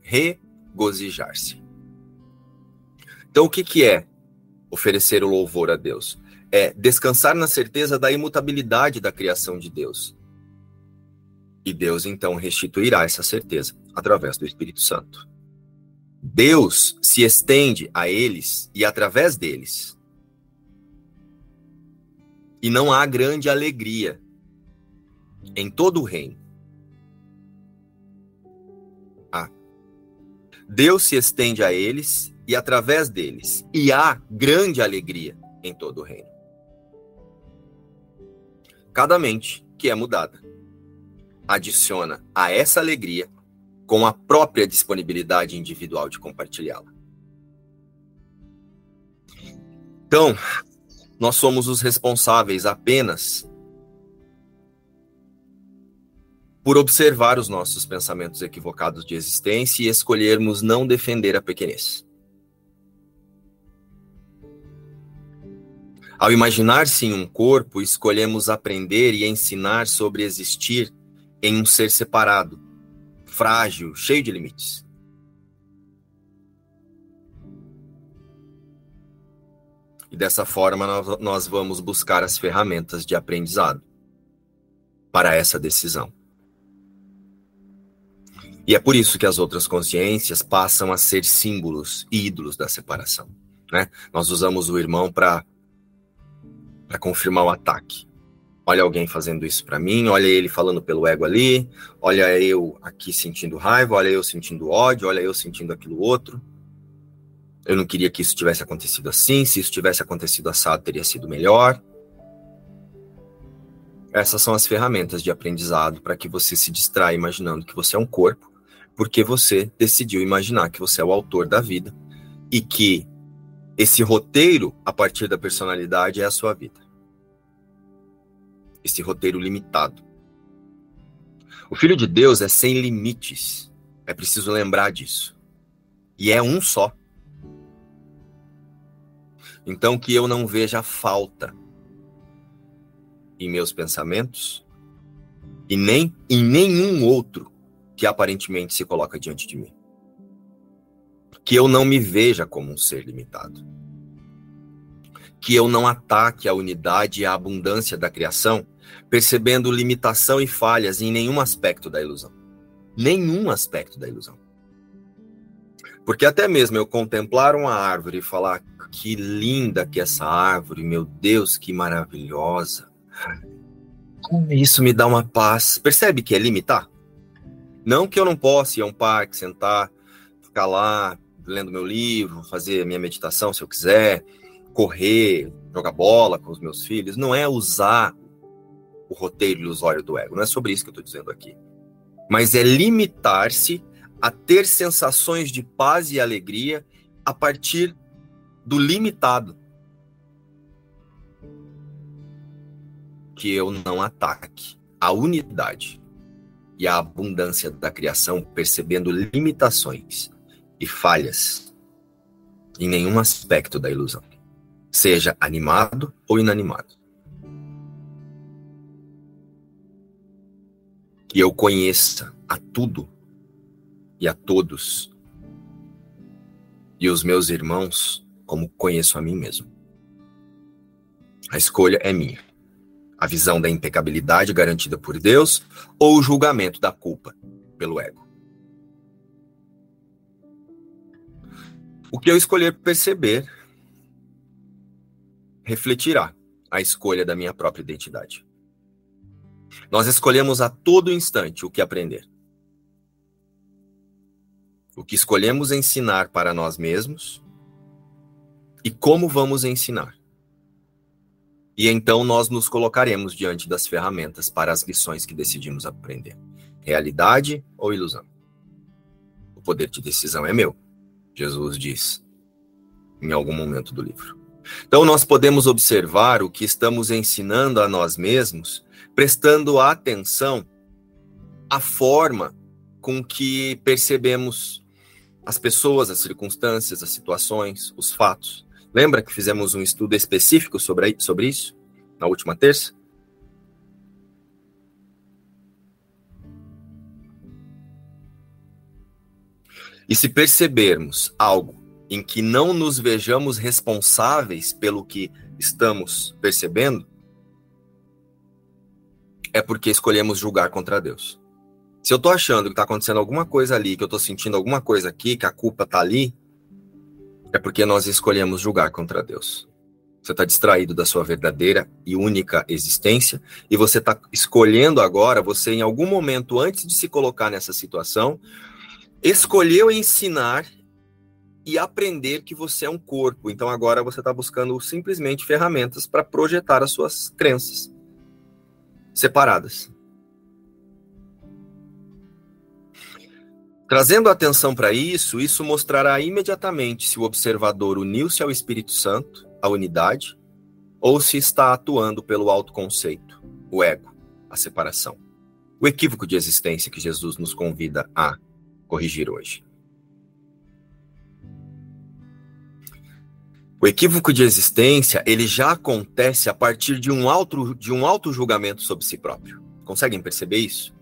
regozijar-se. Então, o que, que é oferecer o louvor a Deus? É descansar na certeza da imutabilidade da criação de Deus. E Deus então restituirá essa certeza através do Espírito Santo. Deus se estende a eles e através deles. E não há grande alegria em todo o reino. Ah. Deus se estende a eles e através deles, e há grande alegria em todo o reino. Cada mente que é mudada adiciona a essa alegria com a própria disponibilidade individual de compartilhá-la. Então, nós somos os responsáveis apenas por observar os nossos pensamentos equivocados de existência e escolhermos não defender a pequenez. Ao imaginar-se em um corpo, escolhemos aprender e ensinar sobre existir em um ser separado, frágil, cheio de limites. E dessa forma nós vamos buscar as ferramentas de aprendizado para essa decisão. E é por isso que as outras consciências passam a ser símbolos e ídolos da separação. Né? Nós usamos o irmão para confirmar o ataque olha alguém fazendo isso para mim, olha ele falando pelo ego ali, olha eu aqui sentindo raiva, olha eu sentindo ódio, olha eu sentindo aquilo outro. Eu não queria que isso tivesse acontecido assim, se isso tivesse acontecido assado teria sido melhor. Essas são as ferramentas de aprendizado para que você se distraia imaginando que você é um corpo, porque você decidiu imaginar que você é o autor da vida e que esse roteiro a partir da personalidade é a sua vida esse roteiro limitado. O Filho de Deus é sem limites. É preciso lembrar disso. E é um só. Então que eu não veja falta em meus pensamentos e nem em nenhum outro que aparentemente se coloca diante de mim. Que eu não me veja como um ser limitado. Que eu não ataque a unidade e a abundância da criação percebendo limitação e falhas em nenhum aspecto da ilusão. Nenhum aspecto da ilusão. Porque até mesmo eu contemplar uma árvore e falar que linda que é essa árvore, meu Deus, que maravilhosa. Isso me dá uma paz. Percebe que é limitar? Não que eu não possa ir a um parque, sentar, ficar lá lendo meu livro, fazer minha meditação se eu quiser, correr, jogar bola com os meus filhos. Não é usar o roteiro ilusório do ego. Não é sobre isso que eu estou dizendo aqui. Mas é limitar-se a ter sensações de paz e alegria a partir do limitado. Que eu não ataque a unidade e a abundância da criação, percebendo limitações e falhas em nenhum aspecto da ilusão, seja animado ou inanimado. Que eu conheça a tudo e a todos e os meus irmãos como conheço a mim mesmo. A escolha é minha. A visão da impecabilidade garantida por Deus ou o julgamento da culpa pelo ego. O que eu escolher perceber refletirá a escolha da minha própria identidade. Nós escolhemos a todo instante o que aprender. O que escolhemos ensinar para nós mesmos e como vamos ensinar. E então nós nos colocaremos diante das ferramentas para as lições que decidimos aprender. Realidade ou ilusão? O poder de decisão é meu, Jesus diz em algum momento do livro. Então nós podemos observar o que estamos ensinando a nós mesmos prestando atenção à forma com que percebemos as pessoas, as circunstâncias, as situações, os fatos. Lembra que fizemos um estudo específico sobre, sobre isso na última terça? E se percebermos algo em que não nos vejamos responsáveis pelo que estamos percebendo, é porque escolhemos julgar contra Deus. Se eu estou achando que está acontecendo alguma coisa ali, que eu estou sentindo alguma coisa aqui, que a culpa está ali, é porque nós escolhemos julgar contra Deus. Você está distraído da sua verdadeira e única existência, e você está escolhendo agora, você em algum momento antes de se colocar nessa situação, escolheu ensinar e aprender que você é um corpo. Então agora você está buscando simplesmente ferramentas para projetar as suas crenças separadas. Trazendo atenção para isso, isso mostrará imediatamente se o observador uniu-se ao Espírito Santo, a unidade, ou se está atuando pelo autoconceito, o ego, a separação. O equívoco de existência que Jesus nos convida a corrigir hoje. O equívoco de existência, ele já acontece a partir de um auto de um auto julgamento sobre si próprio. Conseguem perceber isso?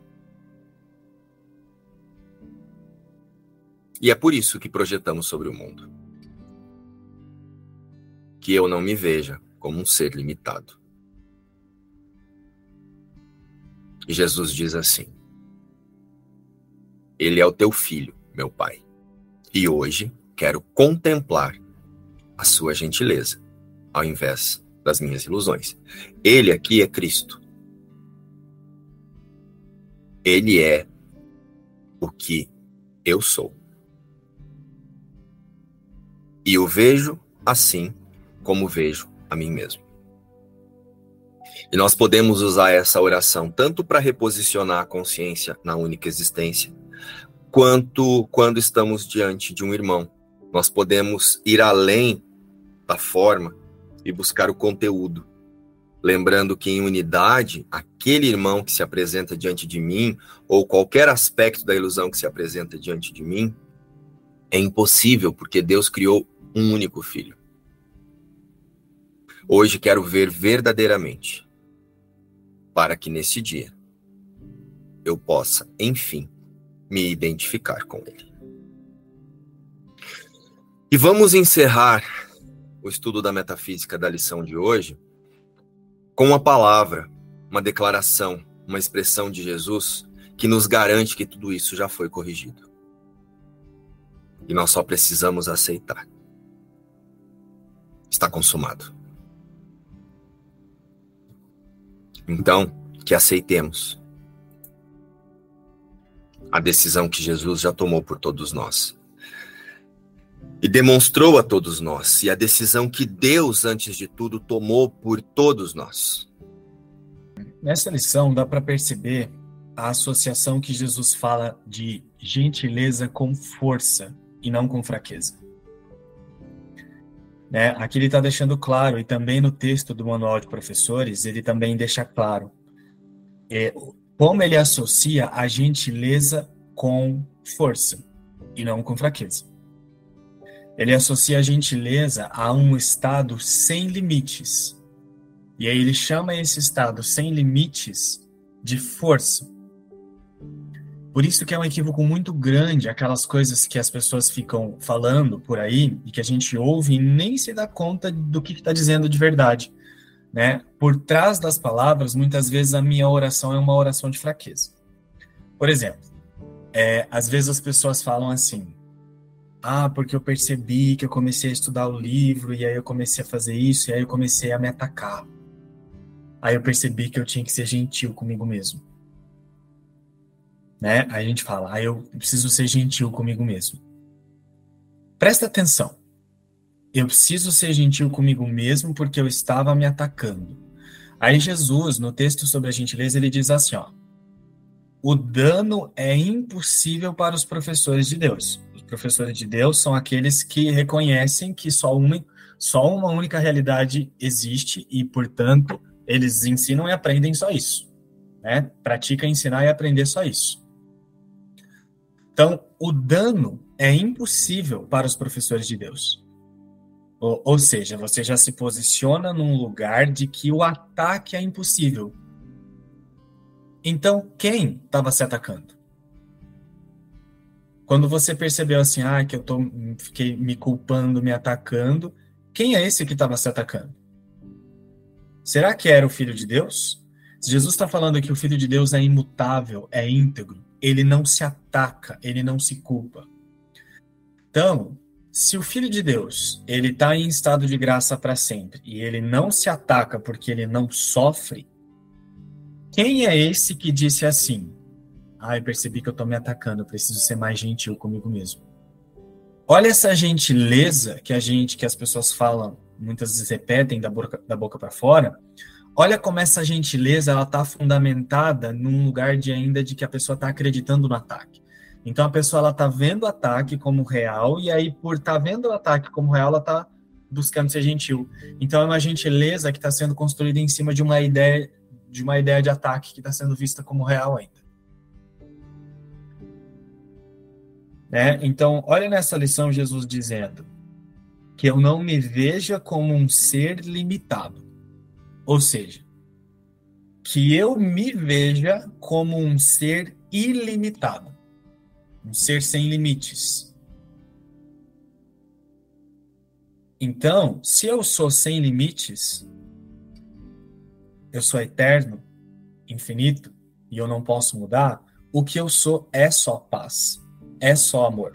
E é por isso que projetamos sobre o mundo. Que eu não me veja como um ser limitado. E Jesus diz assim: Ele é o teu filho, meu pai. E hoje quero contemplar a sua gentileza, ao invés das minhas ilusões. Ele aqui é Cristo. Ele é o que eu sou. E o vejo assim como vejo a mim mesmo. E nós podemos usar essa oração tanto para reposicionar a consciência na única existência, quanto quando estamos diante de um irmão. Nós podemos ir além da forma e buscar o conteúdo. Lembrando que em unidade, aquele irmão que se apresenta diante de mim, ou qualquer aspecto da ilusão que se apresenta diante de mim, é impossível, porque Deus criou um único filho. Hoje quero ver verdadeiramente, para que nesse dia eu possa, enfim, me identificar com ele. E vamos encerrar o estudo da metafísica da lição de hoje com uma palavra, uma declaração, uma expressão de Jesus que nos garante que tudo isso já foi corrigido. E nós só precisamos aceitar. Está consumado. Então, que aceitemos a decisão que Jesus já tomou por todos nós e demonstrou a todos nós, e a decisão que Deus, antes de tudo, tomou por todos nós. Nessa lição dá para perceber a associação que Jesus fala de gentileza com força e não com fraqueza. Né? Aqui ele está deixando claro, e também no texto do Manual de Professores, ele também deixa claro é, como ele associa a gentileza com força e não com fraqueza. Ele associa a gentileza a um estado sem limites. E aí ele chama esse estado sem limites de força. Por isso que é um equívoco muito grande aquelas coisas que as pessoas ficam falando por aí e que a gente ouve e nem se dá conta do que está dizendo de verdade. Né? Por trás das palavras, muitas vezes a minha oração é uma oração de fraqueza. Por exemplo, é, às vezes as pessoas falam assim: ah, porque eu percebi que eu comecei a estudar o livro e aí eu comecei a fazer isso e aí eu comecei a me atacar. Aí eu percebi que eu tinha que ser gentil comigo mesmo. Né? Aí a gente fala, ah, eu preciso ser gentil comigo mesmo. Presta atenção. Eu preciso ser gentil comigo mesmo porque eu estava me atacando. Aí Jesus, no texto sobre a gentileza, ele diz assim, ó: O dano é impossível para os professores de Deus professores de Deus são aqueles que reconhecem que só uma, só uma única realidade existe e, portanto, eles ensinam e aprendem só isso. Né? Pratica ensinar e aprender só isso. Então, o dano é impossível para os professores de Deus. Ou, ou seja, você já se posiciona num lugar de que o ataque é impossível. Então, quem estava se atacando? Quando você percebeu assim, ah, que eu tô, fiquei me culpando, me atacando, quem é esse que estava se atacando? Será que era o Filho de Deus? Jesus está falando que o Filho de Deus é imutável, é íntegro, ele não se ataca, ele não se culpa. Então, se o Filho de Deus ele está em estado de graça para sempre e ele não se ataca porque ele não sofre, quem é esse que disse assim? Ah, eu percebi que eu estou me atacando, preciso ser mais gentil comigo mesmo. Olha essa gentileza que a gente, que as pessoas falam, muitas vezes repetem da boca, da boca para fora. Olha como essa gentileza ela está fundamentada num lugar de ainda de que a pessoa está acreditando no ataque. Então a pessoa ela está vendo o ataque como real e aí por estar tá vendo o ataque como real ela está buscando ser gentil. Então é uma gentileza que está sendo construída em cima de uma ideia de uma ideia de ataque que está sendo vista como real ainda. Né? Então, olha nessa lição Jesus dizendo que eu não me veja como um ser limitado. Ou seja, que eu me veja como um ser ilimitado, um ser sem limites. Então, se eu sou sem limites, eu sou eterno, infinito, e eu não posso mudar, o que eu sou é só paz, é só amor.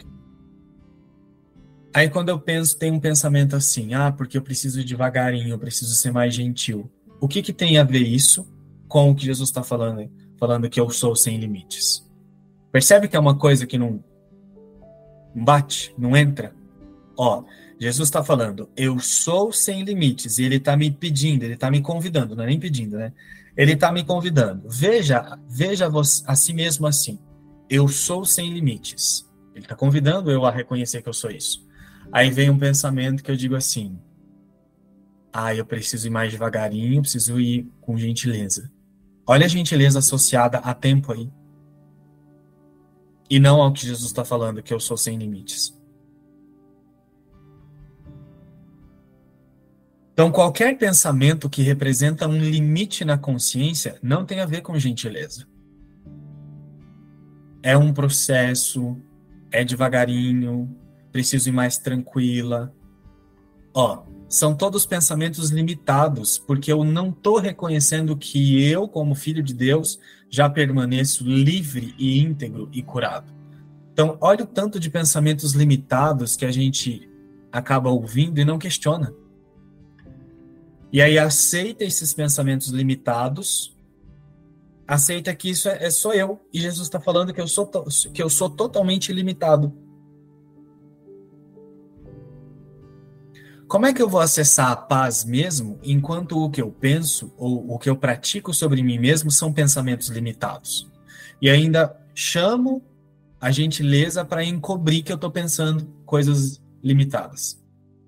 Aí quando eu penso, tem um pensamento assim, ah, porque eu preciso ir devagarinho, eu preciso ser mais gentil. O que, que tem a ver isso com o que Jesus está falando, falando que eu sou sem limites? Percebe que é uma coisa que não bate, não entra? Ó, Jesus está falando, eu sou sem limites, e ele está me pedindo, ele está me convidando, não é nem pedindo, né? Ele está me convidando. Veja, veja a si mesmo assim. Eu sou sem limites. Ele está convidando eu a reconhecer que eu sou isso. Aí vem um pensamento que eu digo assim: ah, eu preciso ir mais devagarinho, preciso ir com gentileza. Olha a gentileza associada a tempo aí. E não ao que Jesus está falando, que eu sou sem limites. Então, qualquer pensamento que representa um limite na consciência não tem a ver com gentileza. É um processo, é devagarinho, preciso ir mais tranquila. Ó, são todos pensamentos limitados, porque eu não estou reconhecendo que eu, como filho de Deus, já permaneço livre e íntegro e curado. Então, olha o tanto de pensamentos limitados que a gente acaba ouvindo e não questiona. E aí aceita esses pensamentos limitados, aceita que isso é, é só eu, e Jesus está falando que eu sou que eu sou totalmente limitado. Como é que eu vou acessar a paz mesmo enquanto o que eu penso ou o que eu pratico sobre mim mesmo são pensamentos limitados? E ainda chamo a gentileza para encobrir que eu estou pensando coisas limitadas.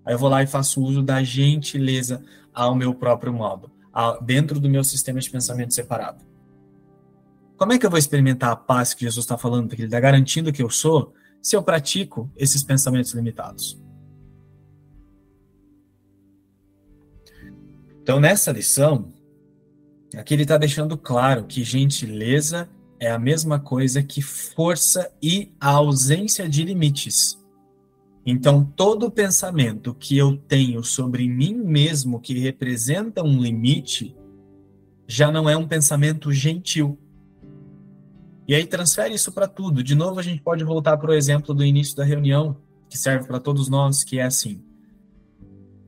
Aí eu vou lá e faço uso da gentileza ao meu próprio modo, dentro do meu sistema de pensamento separado. Como é que eu vou experimentar a paz que Jesus está falando, porque ele está garantindo que eu sou, se eu pratico esses pensamentos limitados? Então, nessa lição, aqui ele está deixando claro que gentileza é a mesma coisa que força e a ausência de limites. Então, todo pensamento que eu tenho sobre mim mesmo que representa um limite já não é um pensamento gentil. E aí transfere isso para tudo. De novo, a gente pode voltar para o exemplo do início da reunião, que serve para todos nós, que é assim.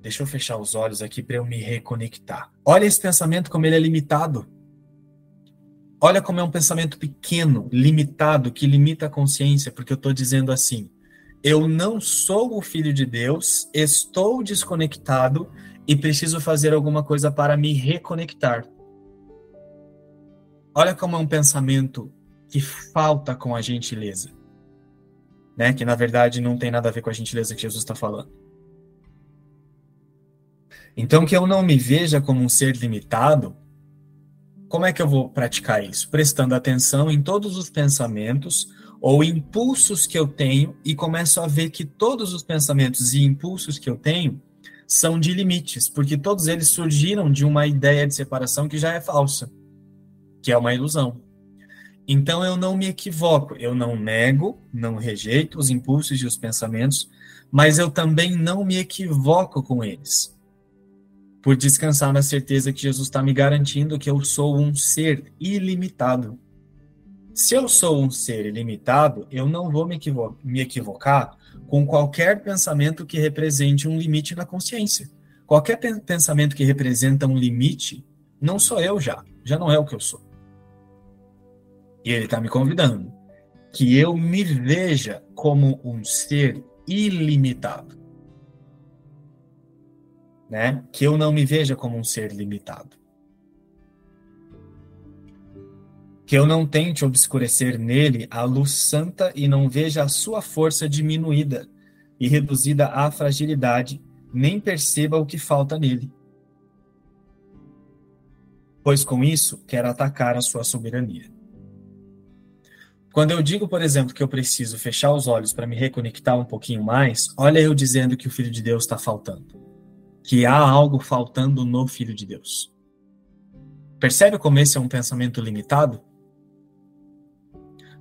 Deixa eu fechar os olhos aqui para eu me reconectar. Olha esse pensamento como ele é limitado. Olha como é um pensamento pequeno, limitado, que limita a consciência, porque eu estou dizendo assim: eu não sou o filho de Deus, estou desconectado e preciso fazer alguma coisa para me reconectar. Olha como é um pensamento que falta com a gentileza. Né? Que na verdade não tem nada a ver com a gentileza que Jesus está falando. Então, que eu não me veja como um ser limitado, como é que eu vou praticar isso? Prestando atenção em todos os pensamentos, ou impulsos que eu tenho e começo a ver que todos os pensamentos e impulsos que eu tenho são de limites, porque todos eles surgiram de uma ideia de separação que já é falsa, que é uma ilusão. Então eu não me equivoco, eu não nego, não rejeito os impulsos e os pensamentos, mas eu também não me equivoco com eles. Por descansar na certeza que Jesus está me garantindo que eu sou um ser ilimitado. Se eu sou um ser ilimitado, eu não vou me, equivo me equivocar com qualquer pensamento que represente um limite na consciência. Qualquer pensamento que representa um limite, não sou eu já, já não é o que eu sou. E ele está me convidando que eu me veja como um ser ilimitado. Né? Que eu não me veja como um ser limitado. Que eu não tente obscurecer nele a luz santa e não veja a sua força diminuída e reduzida à fragilidade, nem perceba o que falta nele. Pois com isso quero atacar a sua soberania. Quando eu digo, por exemplo, que eu preciso fechar os olhos para me reconectar um pouquinho mais, olha eu dizendo que o Filho de Deus está faltando. Que há algo faltando no Filho de Deus. Percebe como esse é um pensamento limitado?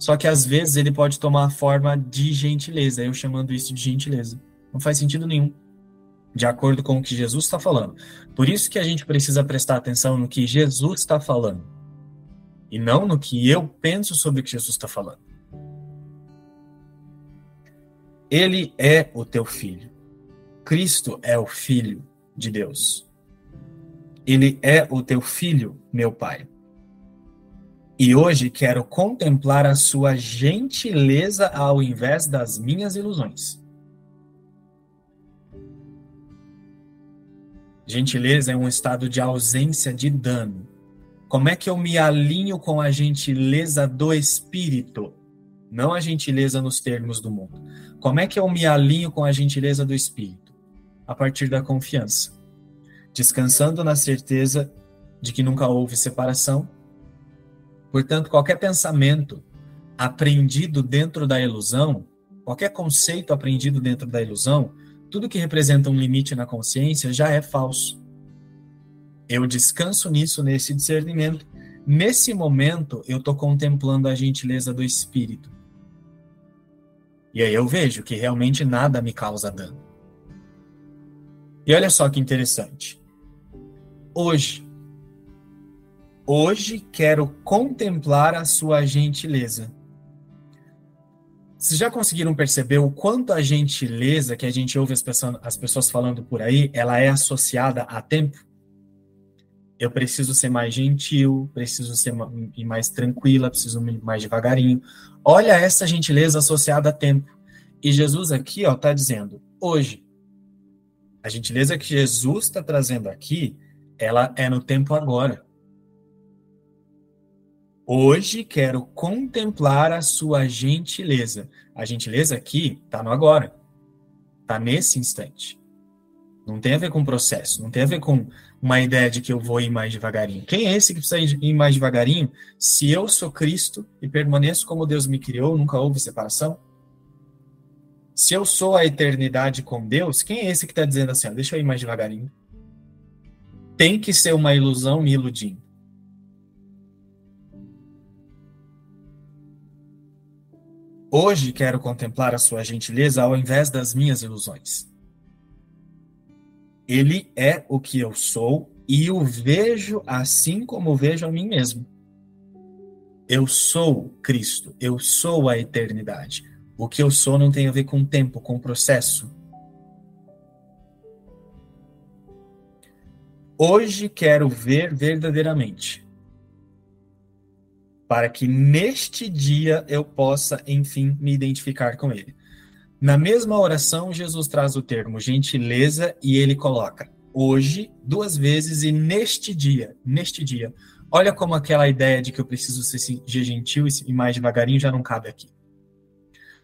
Só que às vezes ele pode tomar a forma de gentileza, eu chamando isso de gentileza. Não faz sentido nenhum. De acordo com o que Jesus está falando. Por isso que a gente precisa prestar atenção no que Jesus está falando e não no que eu penso sobre o que Jesus está falando. Ele é o teu filho. Cristo é o filho de Deus. Ele é o teu filho, meu Pai. E hoje quero contemplar a sua gentileza ao invés das minhas ilusões. Gentileza é um estado de ausência de dano, como é que eu me alinho com a gentileza do espírito? Não a gentileza nos termos do mundo. Como é que eu me alinho com a gentileza do espírito? A partir da confiança. Descansando na certeza de que nunca houve separação. Portanto, qualquer pensamento aprendido dentro da ilusão, qualquer conceito aprendido dentro da ilusão, tudo que representa um limite na consciência já é falso. Eu descanso nisso, nesse discernimento. Nesse momento, eu estou contemplando a gentileza do Espírito. E aí eu vejo que realmente nada me causa dano. E olha só que interessante. Hoje, hoje quero contemplar a sua gentileza. Vocês já conseguiram perceber o quanto a gentileza que a gente ouve as pessoas, as pessoas falando por aí, ela é associada a tempo? Eu preciso ser mais gentil, preciso ser mais tranquila, preciso ir mais devagarinho. Olha essa gentileza associada a tempo. E Jesus aqui ó está dizendo, hoje, a gentileza que Jesus está trazendo aqui, ela é no tempo agora. Hoje quero contemplar a sua gentileza. A gentileza aqui está no agora. Está nesse instante. Não tem a ver com processo, não tem a ver com uma ideia de que eu vou ir mais devagarinho. Quem é esse que precisa ir mais devagarinho? Se eu sou Cristo e permaneço como Deus me criou, nunca houve separação? Se eu sou a eternidade com Deus, quem é esse que está dizendo assim, ó, deixa eu ir mais devagarinho? Tem que ser uma ilusão me iludindo. Hoje quero contemplar a sua gentileza ao invés das minhas ilusões. Ele é o que eu sou e o vejo assim como vejo a mim mesmo. Eu sou Cristo, eu sou a eternidade. O que eu sou não tem a ver com tempo, com processo. Hoje quero ver verdadeiramente, para que neste dia eu possa, enfim, me identificar com Ele. Na mesma oração, Jesus traz o termo gentileza e ele coloca hoje duas vezes e neste dia, neste dia. Olha como aquela ideia de que eu preciso ser gentil e mais devagarinho já não cabe aqui.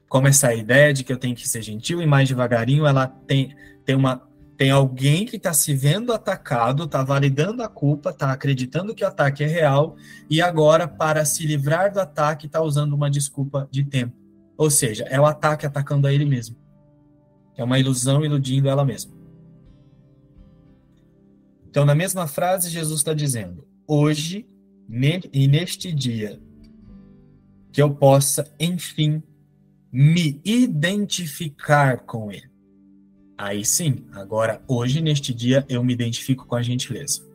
Como essa ideia de que eu tenho que ser gentil e mais devagarinho, ela tem, tem uma tem alguém que está se vendo atacado, está validando a culpa, está acreditando que o ataque é real e agora para se livrar do ataque está usando uma desculpa de tempo. Ou seja, é o ataque atacando a ele mesmo. É uma ilusão iludindo ela mesma. Então, na mesma frase, Jesus está dizendo: hoje e neste dia, que eu possa, enfim, me identificar com ele. Aí sim, agora, hoje, neste dia, eu me identifico com a gentileza.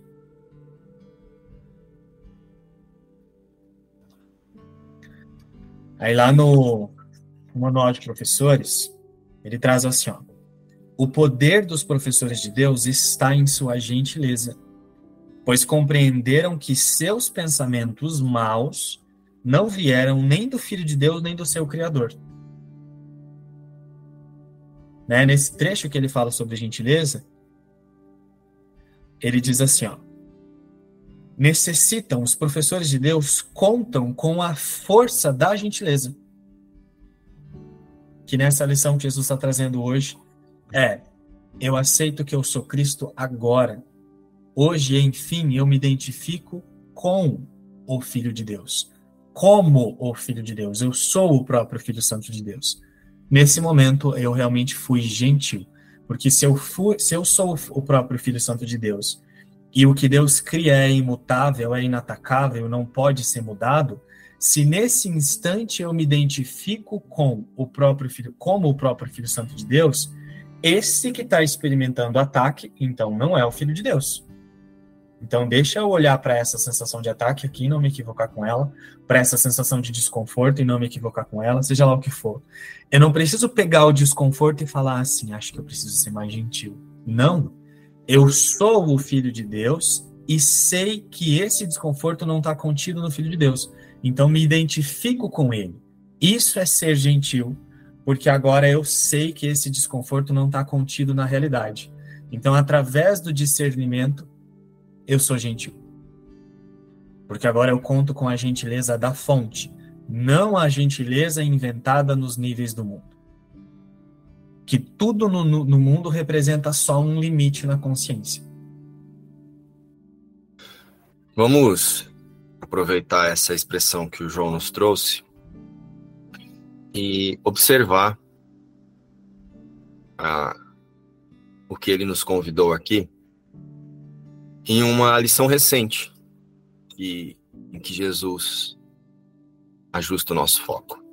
Aí lá no, no manual de professores, ele traz assim, ó. O poder dos professores de Deus está em sua gentileza, pois compreenderam que seus pensamentos maus não vieram nem do Filho de Deus, nem do seu Criador. Né? Nesse trecho que ele fala sobre gentileza, ele diz assim, ó, necessitam, os professores de Deus contam com a força da gentileza. Que nessa lição que Jesus está trazendo hoje é: eu aceito que eu sou Cristo agora. Hoje, enfim, eu me identifico com o Filho de Deus. Como o Filho de Deus. Eu sou o próprio Filho Santo de Deus. Nesse momento, eu realmente fui gentil. Porque se eu, fui, se eu sou o próprio Filho Santo de Deus e o que Deus cria é imutável, é inatacável, não pode ser mudado, se nesse instante eu me identifico com o próprio filho, como o próprio Filho Santo de Deus, esse que está experimentando ataque, então não é o Filho de Deus. Então deixa eu olhar para essa sensação de ataque aqui e não me equivocar com ela, para essa sensação de desconforto e não me equivocar com ela, seja lá o que for. Eu não preciso pegar o desconforto e falar assim, acho que eu preciso ser mais gentil. Não eu sou o filho de Deus e sei que esse desconforto não está contido no filho de Deus. Então me identifico com ele. Isso é ser gentil, porque agora eu sei que esse desconforto não está contido na realidade. Então, através do discernimento, eu sou gentil. Porque agora eu conto com a gentileza da fonte, não a gentileza inventada nos níveis do mundo que tudo no, no, mundo representa só um limite na consciência. Vamos aproveitar essa expressão que o João nos trouxe e observar a, o que ele nos convidou aqui em uma lição recente que, em que Jesus ajusta o nosso foco.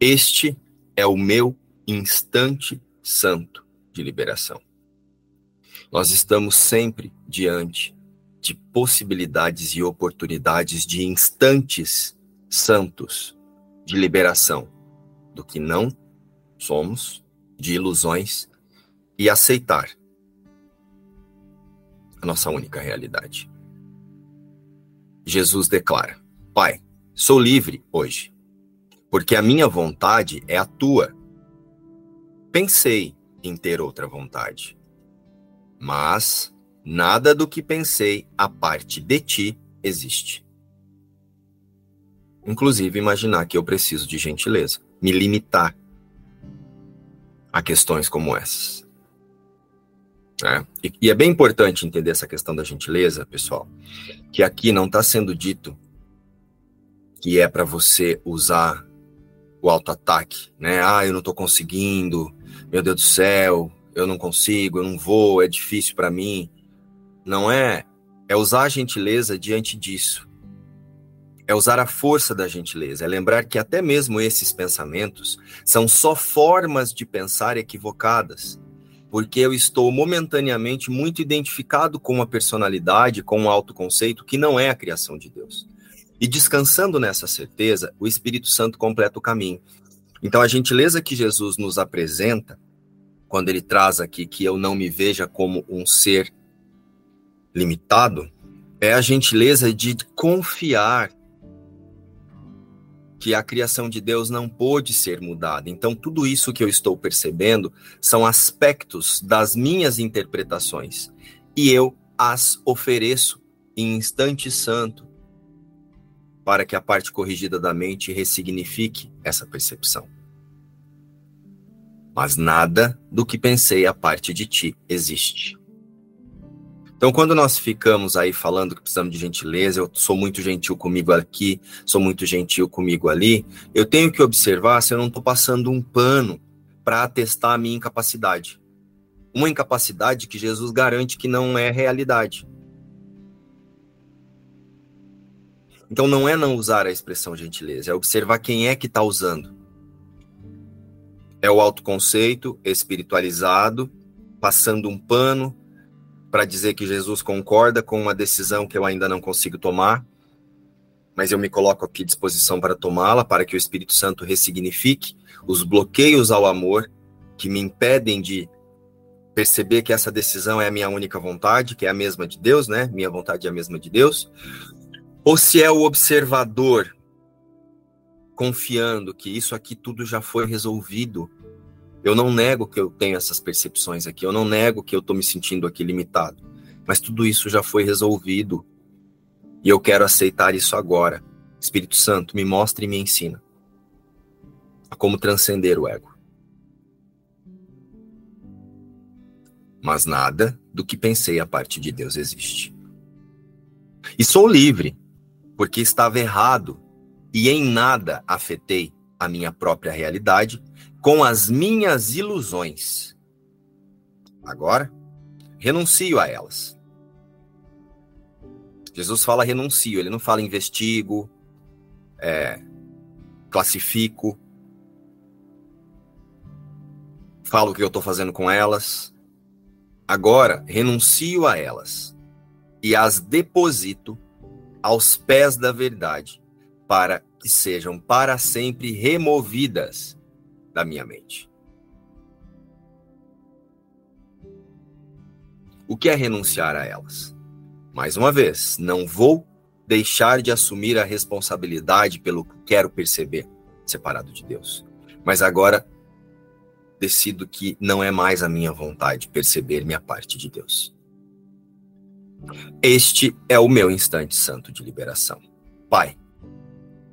Este é o meu instante santo de liberação. Nós estamos sempre diante de possibilidades e oportunidades de instantes santos de liberação do que não somos, de ilusões e aceitar a nossa única realidade. Jesus declara: Pai, sou livre hoje porque a minha vontade é a tua. Pensei em ter outra vontade, mas nada do que pensei a parte de ti existe. Inclusive, imaginar que eu preciso de gentileza, me limitar a questões como essas. É. E, e, é bem importante entender essa questão da gentileza, pessoal, que aqui não está sendo dito que é para você usar o auto-ataque, né? Ah, eu não estou conseguindo, meu Deus do céu, eu não consigo, eu não vou, é difícil para mim. Não é. É usar a gentileza diante disso. É usar a força da gentileza. É lembrar que até mesmo esses pensamentos são só formas de pensar equivocadas. Porque eu estou momentaneamente muito identificado com uma personalidade, com um autoconceito que não é a criação de Deus. E descansando nessa certeza, o Espírito Santo completa o caminho. Então, a gentileza que Jesus nos apresenta, quando ele traz aqui que eu não me veja como um ser limitado, é a gentileza de confiar que a criação de Deus não pôde ser mudada. Então, tudo isso que eu estou percebendo são aspectos das minhas interpretações e eu as ofereço em instante santo para que a parte corrigida da mente ressignifique essa percepção. Mas nada do que pensei a parte de ti existe. Então, quando nós ficamos aí falando que precisamos de gentileza, eu sou muito gentil comigo aqui, sou muito gentil comigo ali, eu tenho que observar se eu não estou passando um pano para atestar a minha incapacidade. Uma incapacidade que Jesus garante que não é realidade. Então não é não usar a expressão gentileza, é observar quem é que está usando. É o autoconceito espiritualizado, passando um pano para dizer que Jesus concorda com uma decisão que eu ainda não consigo tomar, mas eu me coloco aqui à disposição para tomá-la, para que o Espírito Santo ressignifique os bloqueios ao amor que me impedem de perceber que essa decisão é a minha única vontade, que é a mesma de Deus, né? Minha vontade é a mesma de Deus. Ou se é o observador confiando que isso aqui tudo já foi resolvido. Eu não nego que eu tenho essas percepções aqui, eu não nego que eu estou me sentindo aqui limitado, mas tudo isso já foi resolvido. E eu quero aceitar isso agora. Espírito Santo, me mostre e me ensina a como transcender o ego. Mas nada do que pensei a parte de Deus existe. E sou livre, porque estava errado e em nada afetei a minha própria realidade com as minhas ilusões. Agora, renuncio a elas. Jesus fala renuncio, ele não fala investigo, é, classifico, falo o que eu estou fazendo com elas. Agora, renuncio a elas e as deposito aos pés da verdade, para que sejam para sempre removidas da minha mente. O que é renunciar a elas? Mais uma vez, não vou deixar de assumir a responsabilidade pelo que quero perceber, separado de Deus. Mas agora decido que não é mais a minha vontade perceber minha parte de Deus. Este é o meu instante santo de liberação. Pai,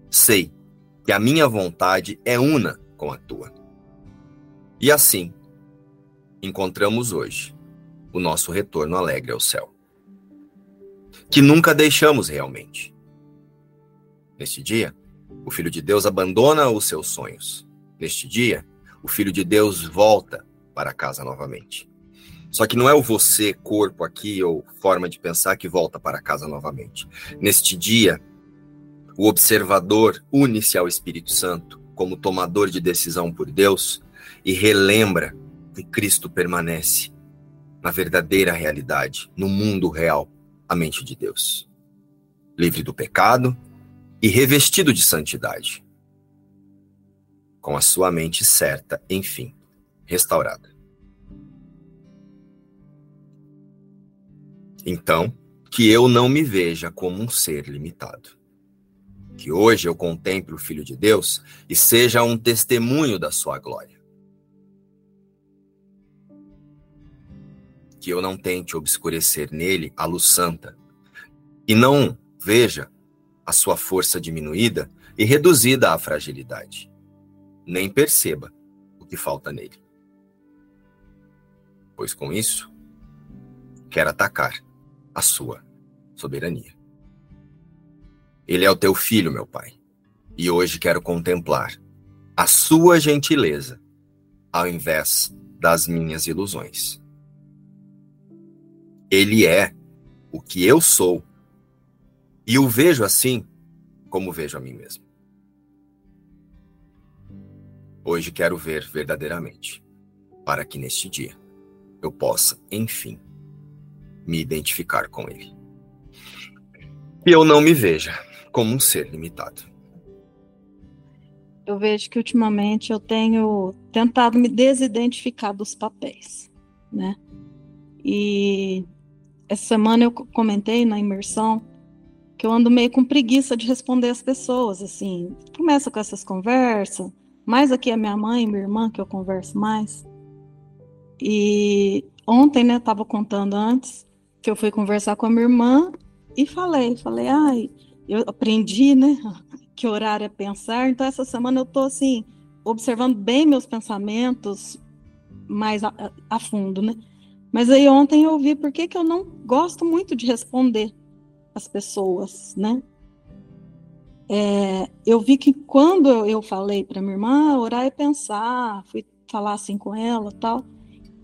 sei que a minha vontade é una com a tua. E assim, encontramos hoje o nosso retorno alegre ao céu que nunca deixamos realmente. Neste dia, o Filho de Deus abandona os seus sonhos. Neste dia, o Filho de Deus volta para casa novamente. Só que não é o você, corpo aqui, ou forma de pensar que volta para casa novamente. Neste dia, o observador une-se ao Espírito Santo como tomador de decisão por Deus e relembra que Cristo permanece na verdadeira realidade, no mundo real, a mente de Deus, livre do pecado e revestido de santidade, com a sua mente certa, enfim, restaurada. Então, que eu não me veja como um ser limitado. Que hoje eu contemple o Filho de Deus e seja um testemunho da sua glória. que eu não tente obscurecer nele a luz santa, e não veja a sua força diminuída e reduzida à fragilidade, nem perceba o que falta nele. Pois com isso, quer atacar a sua soberania. Ele é o teu filho, meu pai, e hoje quero contemplar a sua gentileza ao invés das minhas ilusões. Ele é o que eu sou. E o vejo assim como vejo a mim mesmo. Hoje quero ver verdadeiramente, para que neste dia eu possa, enfim, me identificar com Ele. E eu não me veja como um ser limitado. Eu vejo que ultimamente eu tenho tentado me desidentificar dos papéis, né? E essa semana eu comentei na imersão que eu ando meio com preguiça de responder as pessoas, assim, começa com essas conversas, mais aqui a minha mãe, minha irmã, que eu converso mais. E ontem, né, tava contando antes, que eu fui conversar com a minha irmã e falei, falei, ai, eu aprendi, né, que horário é pensar, então essa semana eu tô, assim, observando bem meus pensamentos mais a, a fundo, né, mas aí ontem eu vi por que, eu não gosto muito de responder as pessoas, né? É, eu vi que quando eu falei para minha irmã orar e pensar, fui falar assim com ela tal,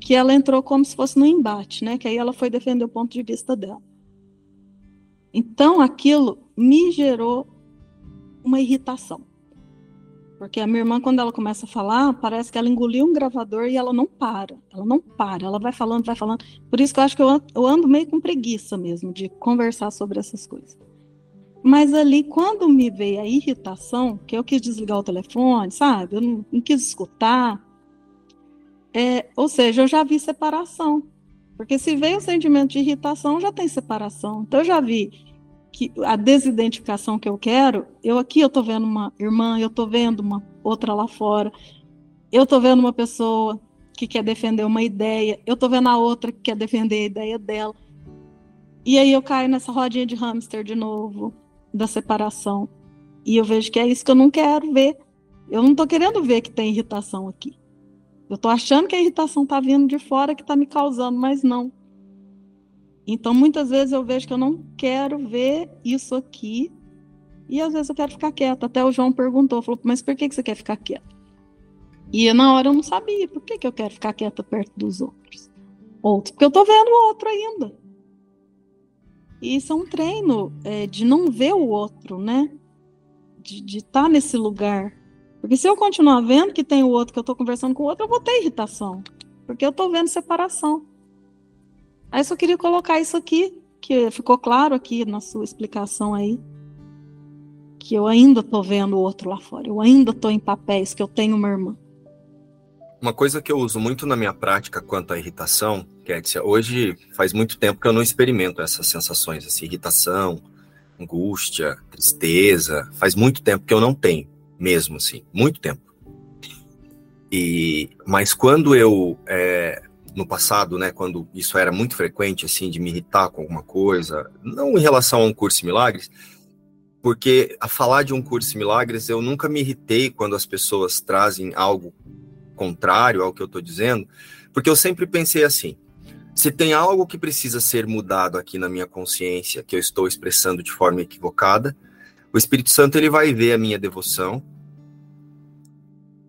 que ela entrou como se fosse no embate, né? Que aí ela foi defender o ponto de vista dela. Então aquilo me gerou uma irritação. Porque a minha irmã, quando ela começa a falar, parece que ela engoliu um gravador e ela não para. Ela não para, ela vai falando, vai falando. Por isso que eu acho que eu ando, meio com preguiça mesmo de conversar sobre essas coisas. Mas ali, quando me veio a irritação, que eu quis desligar o telefone, sabe? Eu não, não quis escutar. É, ou seja, eu já vi separação. Porque se veio o sentimento de irritação, já tem separação. Então eu já vi que a desidentificação que eu quero, eu aqui eu tô vendo uma irmã, eu tô vendo uma outra lá fora, eu tô vendo uma pessoa que quer defender uma ideia, eu tô vendo a outra que quer defender a ideia dela. E aí eu caio nessa rodinha de hamster de novo, da separação. E eu vejo que é isso que eu não quero ver. Eu não tô querendo ver que tem irritação aqui. Eu tô achando que a irritação tá vindo de fora que tá me causando, mas não. Então, muitas vezes eu vejo que eu não quero ver isso aqui. E às vezes eu quero ficar quieta. Até o João perguntou, falou, mas por que, você quer ficar quieta? E na hora eu não sabia, por que, que eu quero ficar quieta perto dos outros? Outros, porque eu tô vendo o outro ainda. E isso é um treino é, de não ver o outro, né? De estar tá nesse lugar. Porque se eu continuar vendo que tem o outro, que eu tô conversando com o outro, eu vou ter irritação. Porque eu tô vendo separação. Aí só queria colocar isso aqui, que ficou claro aqui na sua explicação aí, que eu ainda tô vendo o outro lá fora, eu ainda tô em papéis, que eu tenho uma irmã. Uma coisa que eu uso muito na minha prática quanto à irritação, Kétia, hoje faz muito tempo que eu não experimento essas sensações, assim, irritação, angústia, tristeza, faz muito tempo que eu não tenho, mesmo assim, muito tempo. E, mas quando eu é, no passado, né, quando isso era muito frequente, assim, de me irritar com alguma coisa, não em relação a um curso de milagres, porque a falar de um curso de milagres, eu nunca me irritei quando as pessoas trazem algo contrário ao que eu estou dizendo, porque eu sempre pensei assim, se tem algo que precisa ser mudado aqui na minha consciência, que eu estou expressando de forma equivocada, o Espírito Santo ele vai ver a minha devoção,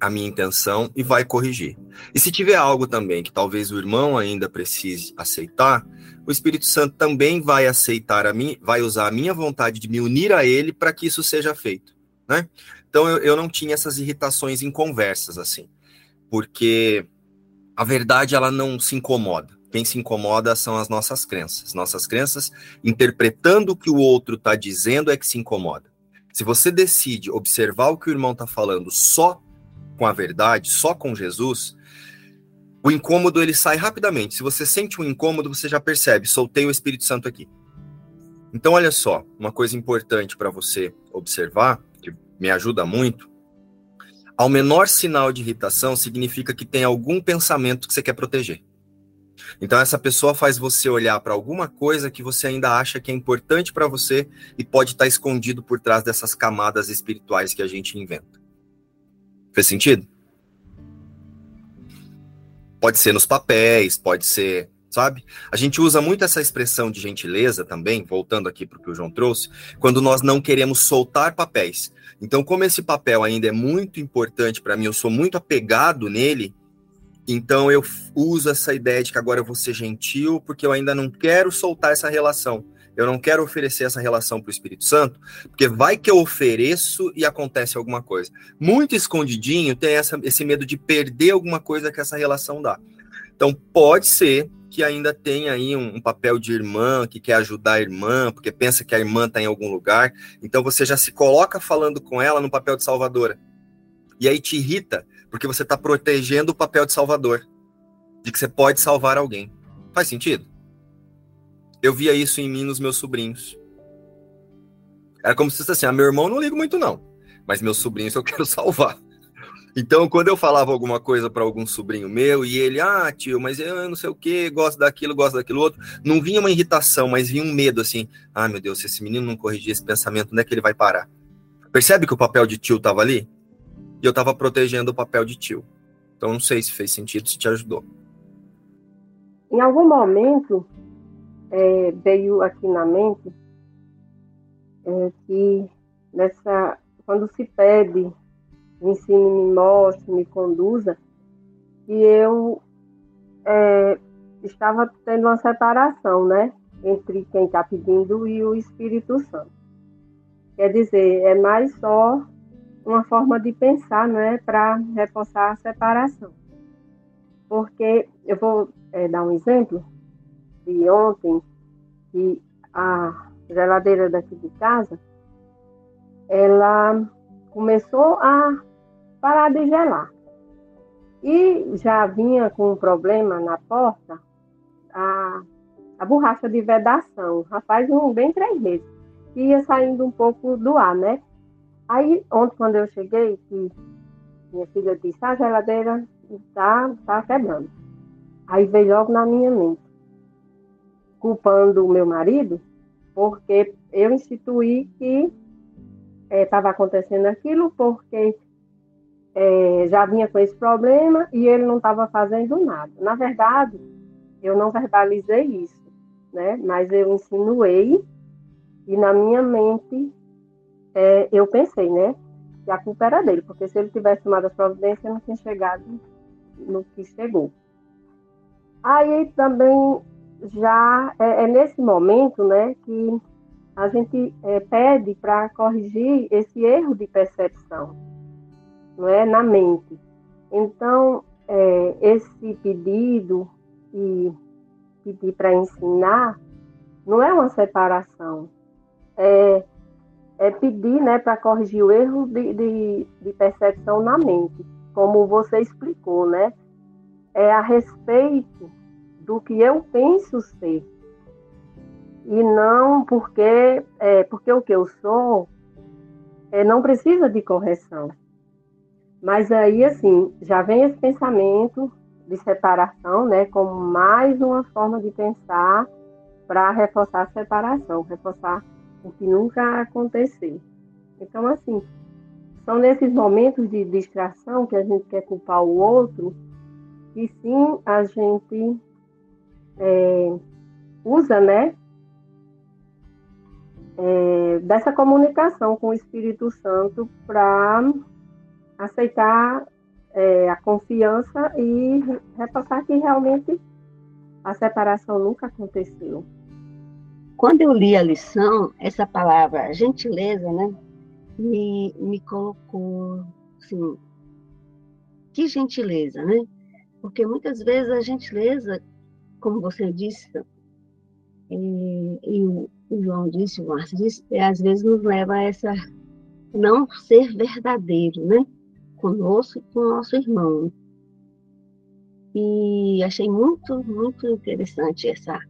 a minha intenção e vai corrigir. E se tiver algo também que talvez o irmão ainda precise aceitar, o Espírito Santo também vai aceitar a mim, vai usar a minha vontade de me unir a ele para que isso seja feito, né? Então eu, eu não tinha essas irritações em conversas assim, porque a verdade ela não se incomoda. Quem se incomoda são as nossas crenças. Nossas crenças, interpretando o que o outro está dizendo, é que se incomoda. Se você decide observar o que o irmão está falando só com a verdade, só com Jesus, o incômodo ele sai rapidamente. Se você sente um incômodo, você já percebe, soltei o Espírito Santo aqui. Então, olha só, uma coisa importante para você observar, que me ajuda muito, ao menor sinal de irritação significa que tem algum pensamento que você quer proteger. Então essa pessoa faz você olhar para alguma coisa que você ainda acha que é importante para você e pode estar tá escondido por trás dessas camadas espirituais que a gente inventa. Fez sentido? Pode ser nos papéis, pode ser, sabe? A gente usa muito essa expressão de gentileza também, voltando aqui para o que o João trouxe, quando nós não queremos soltar papéis. Então, como esse papel ainda é muito importante para mim, eu sou muito apegado nele, então eu uso essa ideia de que agora eu vou ser gentil, porque eu ainda não quero soltar essa relação eu não quero oferecer essa relação para o Espírito Santo, porque vai que eu ofereço e acontece alguma coisa. Muito escondidinho tem essa, esse medo de perder alguma coisa que essa relação dá. Então, pode ser que ainda tenha aí um, um, papel de irmã, que quer ajudar a irmã, porque pensa que a irmã está em algum lugar. Então, você já se coloca falando com ela no papel de salvadora. E aí te irrita, porque você está protegendo o papel de salvador, de que você pode salvar alguém. Faz sentido? Eu via isso em mim nos meus sobrinhos. Era como se fosse assim: ah, meu irmão não ligo muito, não, mas meus sobrinhos eu quero salvar. Então, quando eu falava alguma coisa para algum sobrinho meu e ele, ah, tio, mas eu não sei o que, gosto daquilo, gosto daquilo outro, não vinha uma irritação, mas vinha um medo assim: ah, meu Deus, se esse menino não corrigir esse pensamento, onde é que ele vai parar? Percebe que o papel de tio estava ali? E eu estava protegendo o papel de tio. Então, não sei se fez sentido, se te ajudou. Em algum momento, é, veio aqui na mente é, que nessa, quando se pede, me ensine, me mostre, me conduza, que eu é, estava tendo uma separação, né, entre quem está pedindo e o Espírito Santo. Quer dizer, é mais só uma forma de pensar, não é, para reforçar a separação. Porque eu vou é, dar um exemplo de ontem, que a geladeira daqui de casa, ela começou a parar de gelar. E já vinha com um problema na porta, a, a borracha de vedação, faz um, bem três meses, que ia saindo um pouco do ar, né? Aí, ontem, quando eu cheguei, que minha filha disse, a geladeira está tá quebrando. Aí veio logo na minha mente, culpando o meu marido, porque eu instituí que estava é, acontecendo aquilo, porque é, já vinha com esse problema e ele não estava fazendo nada. Na verdade, eu não verbalizei isso, né? Mas eu insinuei e na minha mente é, eu pensei, né? Que a culpa era dele, porque se ele tivesse tomado as providências, eu não tinha chegado no que chegou. Aí também já é, é nesse momento, né, que a gente é, pede para corrigir esse erro de percepção não é, na mente. Então, é, esse pedido e pedir para ensinar não é uma separação, é, é pedir né, para corrigir o erro de, de, de percepção na mente, como você explicou, né? É a respeito do que eu penso ser. E não porque, é, porque o que eu sou é, não precisa de correção. Mas aí, assim, já vem esse pensamento de separação, né, como mais uma forma de pensar para reforçar a separação, reforçar o que nunca aconteceu. Então, assim, são nesses momentos de distração que a gente quer culpar o outro, que sim, a gente é, usa, né, é, dessa comunicação com o Espírito Santo para aceitar é, a confiança e repassar que realmente a separação nunca aconteceu. Quando eu li a lição, essa palavra gentileza, né, me, me colocou assim, que gentileza, né? Porque muitas vezes a gentileza, como você disse, e, e o, o João disse, o Márcio disse, é, às vezes nos leva a essa não ser verdadeiro, né? conosco e com o nosso irmão. E achei muito, muito interessante essa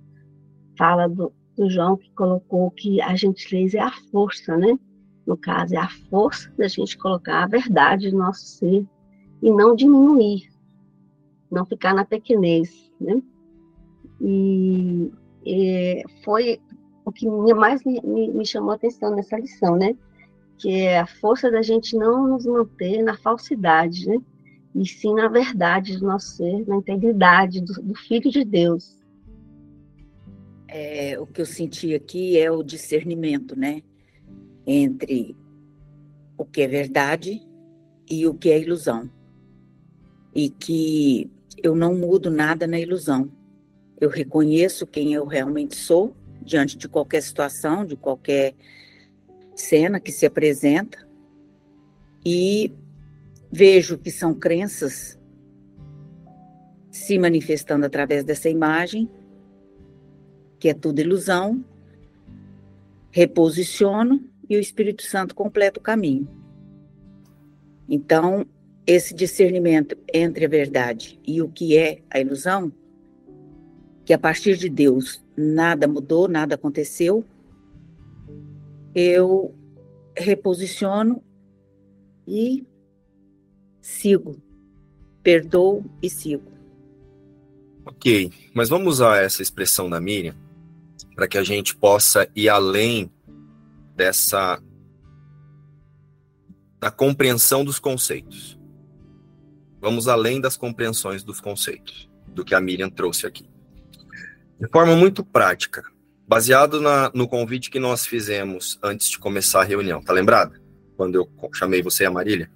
fala do, do João, que colocou que a gentileza é a força, né? No caso, é a força da gente colocar a verdade no nosso ser e não diminuir, não ficar na pequenez, né? E, e foi o que mais me, me, me chamou a atenção nessa lição, né? que é a força da gente não nos manter na falsidade, né? e sim na verdade do nosso ser, na integridade do, do Filho de Deus. É, o que eu senti aqui é o discernimento, né? Entre o que é verdade e o que é ilusão. E que eu não mudo nada na ilusão. Eu reconheço quem eu realmente sou diante de qualquer situação, de qualquer cena que se apresenta e vejo que são crenças se manifestando através dessa imagem, que é tudo ilusão, reposiciono e o Espírito Santo completa o caminho. Então, esse discernimento entre a verdade e o que é a ilusão, que a partir de Deus nada mudou, nada aconteceu, eu reposiciono e sigo. Perdoo e sigo. Ok, mas vamos usar essa expressão da Miriam para que a gente possa ir além dessa da compreensão dos conceitos. Vamos além das compreensões dos conceitos, do que a Miriam trouxe aqui. De forma muito prática, baseado na, no convite que nós fizemos antes de começar a reunião, tá lembrado? Quando eu chamei você e a Marília?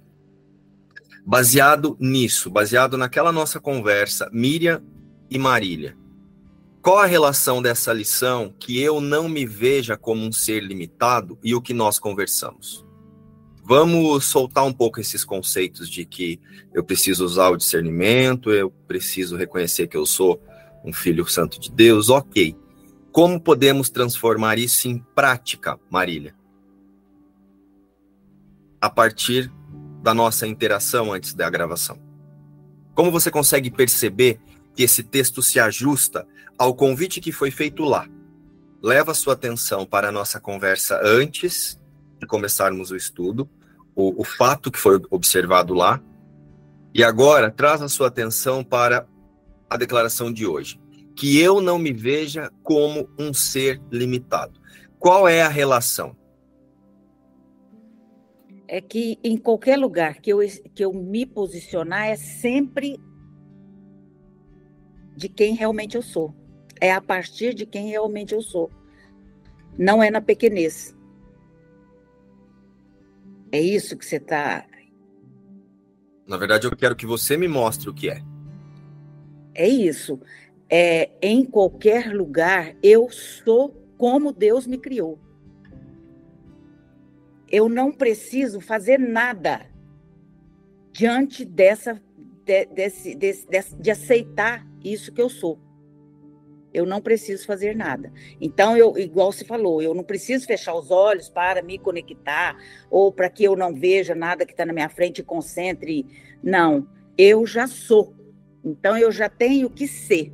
Baseado nisso, baseado naquela nossa conversa, Miriam e Marília, Qual a relação dessa lição que eu não me veja como um ser limitado e o que nós conversamos? Vamos soltar um pouco esses conceitos de que eu preciso usar o discernimento, eu preciso reconhecer que eu sou um filho santo de Deus, ok. Como podemos transformar isso em prática, Marília? A partir da nossa interação antes da gravação. Como você consegue perceber que esse texto se ajusta ao convite que foi feito lá? Leva sua atenção para a nossa conversa antes de começarmos o estudo, o, o fato que foi observado lá, e agora traz a sua atenção para a declaração de hoje. Que eu não me veja como um ser limitado. Qual é a relação? É que em qualquer lugar que eu, que eu me posicionar é sempre de quem realmente eu sou. É a partir de quem realmente eu sou. Não é na pequenez. É isso que você está. Na verdade, eu quero que você me mostre o que é. É isso. É, em qualquer lugar, eu sou como Deus me criou. Eu não preciso fazer nada diante dessa, de, desse, desse, desse, de aceitar isso que eu sou eu não preciso fazer nada. Então, eu, igual se falou, eu não preciso fechar os olhos para me conectar ou para que eu não veja nada que está na minha frente e concentre. Não, eu já sou. Então, eu já tenho que ser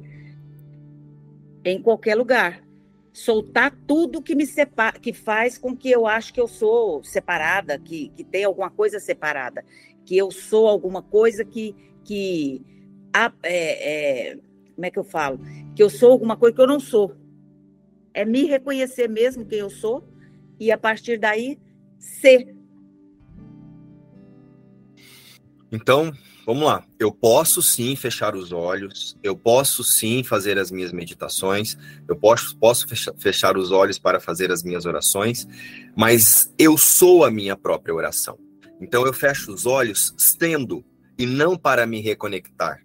em qualquer lugar. Soltar tudo que me separa, que faz com que eu acho que eu sou separada, que, que tem alguma coisa separada, que eu sou alguma coisa que, que é, é, como é que eu falo? Que eu sou alguma coisa que eu não sou. É me reconhecer mesmo quem eu sou e a partir daí ser. Então, vamos lá. Eu posso sim fechar os olhos, eu posso sim fazer as minhas meditações, eu posso, posso fechar os olhos para fazer as minhas orações, mas eu sou a minha própria oração. Então eu fecho os olhos sendo e não para me reconectar.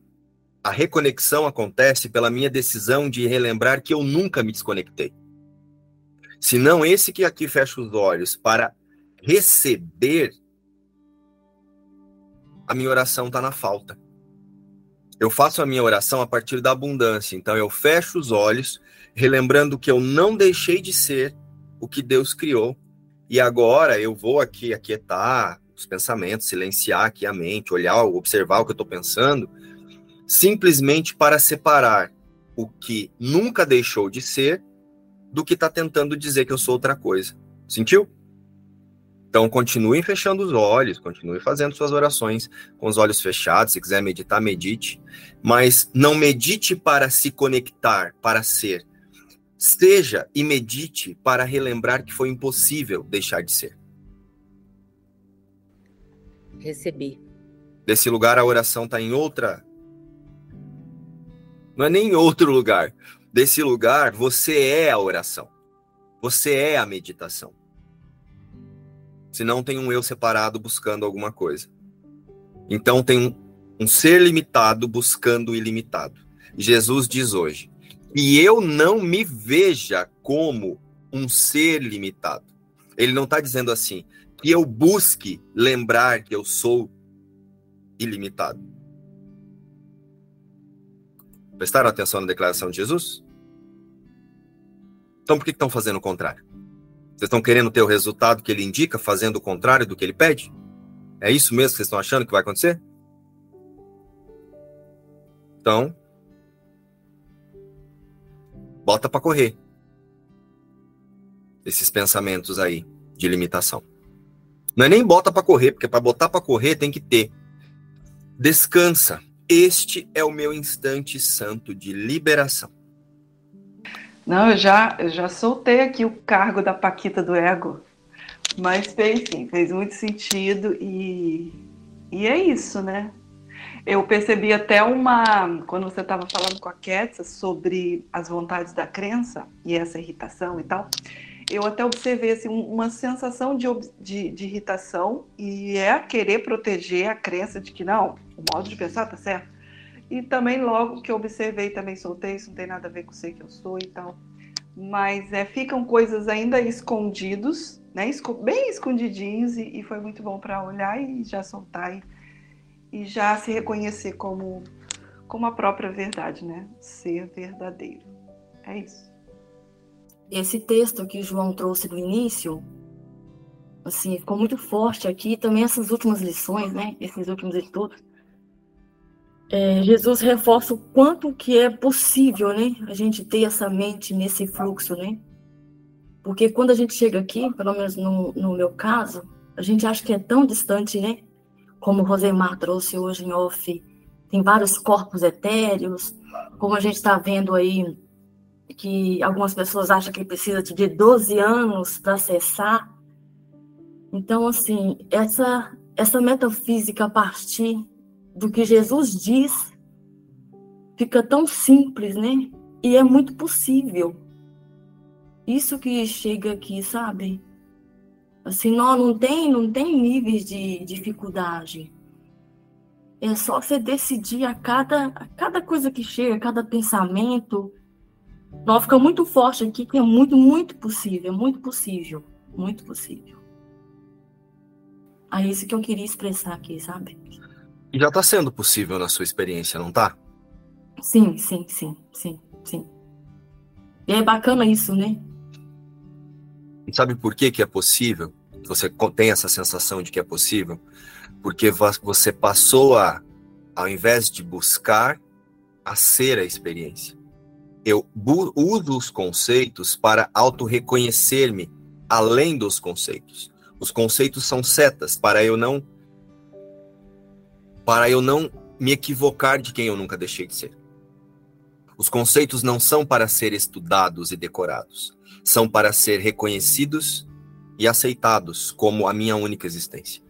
A reconexão acontece pela minha decisão de relembrar que eu nunca me desconectei. Se não esse que aqui fecha os olhos para receber, a minha oração está na falta. Eu faço a minha oração a partir da abundância. Então eu fecho os olhos, relembrando que eu não deixei de ser o que Deus criou. E agora eu vou aqui aquietar os pensamentos, silenciar aqui a mente, olhar, observar o que eu estou pensando simplesmente para separar o que nunca deixou de ser do que está tentando dizer que eu sou outra coisa. Sentiu? Então, continuem fechando os olhos, continue fazendo suas orações com os olhos fechados. Se quiser meditar, medite. Mas não medite para se conectar, para ser. Seja e medite para relembrar que foi impossível deixar de ser. Recebi. Desse lugar, a oração está em outra não é nem em outro lugar. Desse lugar, você é a oração. Você é a meditação. Se não tem um eu separado buscando alguma coisa. Então tem um, um ser limitado buscando o ilimitado. Jesus diz hoje: e eu não me veja como um ser limitado. Ele não está dizendo assim, que eu busque lembrar que eu sou ilimitado. Prestaram atenção na declaração de Jesus? Então por que estão fazendo o contrário? Vocês estão querendo ter o resultado que ele indica, fazendo o contrário do que ele pede? É isso mesmo que vocês estão achando que vai acontecer? Então, bota para correr esses pensamentos aí de limitação. Não é nem bota para correr, porque para botar para correr tem que ter. Descansa, este é o meu instante santo de liberação. Não, eu já, eu já soltei aqui o cargo da Paquita do Ego, mas fez sim, fez muito sentido e, e é isso, né? Eu percebi até uma. Quando você estava falando com a Ketsa sobre as vontades da crença e essa irritação e tal, eu até observei assim, uma sensação de, de, de, irritação e é querer proteger a crença de que não, o modo de pensar tá certo. E também logo que eu observei, também soltei, isso não tem nada a ver com ser que eu sou e tal. Mas é, ficam coisas ainda escondidos, né? Bem escondidinhos, e, e foi muito bom para olhar e já soltar e, e já se reconhecer como, como a própria verdade, né? Ser verdadeiro. É isso. Esse texto que João trouxe no início, assim, ficou muito forte aqui. Também essas últimas lições, né? Esses últimos estudos. É, Jesus reforça o quanto que é possível, né? A gente ter essa mente nesse fluxo, né? Porque quando a gente chega aqui, pelo menos no, no meu caso, a gente acha que é tão distante, né? Como o Rosemar trouxe hoje em off, tem vários corpos etéreos, como a gente está vendo aí que algumas pessoas acham que precisa de 12 anos para acessar. Então, assim, essa, essa metafísica a partir do que Jesus diz fica tão simples, né? E é muito possível. Isso que chega aqui, sabe? Assim, não, não tem, não tem níveis de dificuldade. É só você decidir a cada, a cada coisa que chega, a cada pensamento. Não, fica muito forte aqui que é muito, muito possível, é muito possível, muito possível. É isso que eu queria expressar aqui, sabe? E já está sendo possível na sua experiência, não tá? Sim, sim, sim, sim, sim. E é bacana isso, né? E sabe por que, que é possível? Você tem essa sensação de que é possível? Porque você passou a, ao invés de buscar, a ser a experiência. Eu uso os conceitos para auto-reconhecer-me além dos conceitos. Os conceitos são setas para eu não para eu não me equivocar de quem eu nunca deixei de ser. Os conceitos não são para ser estudados e decorados, são para ser reconhecidos e aceitados como a minha única existência.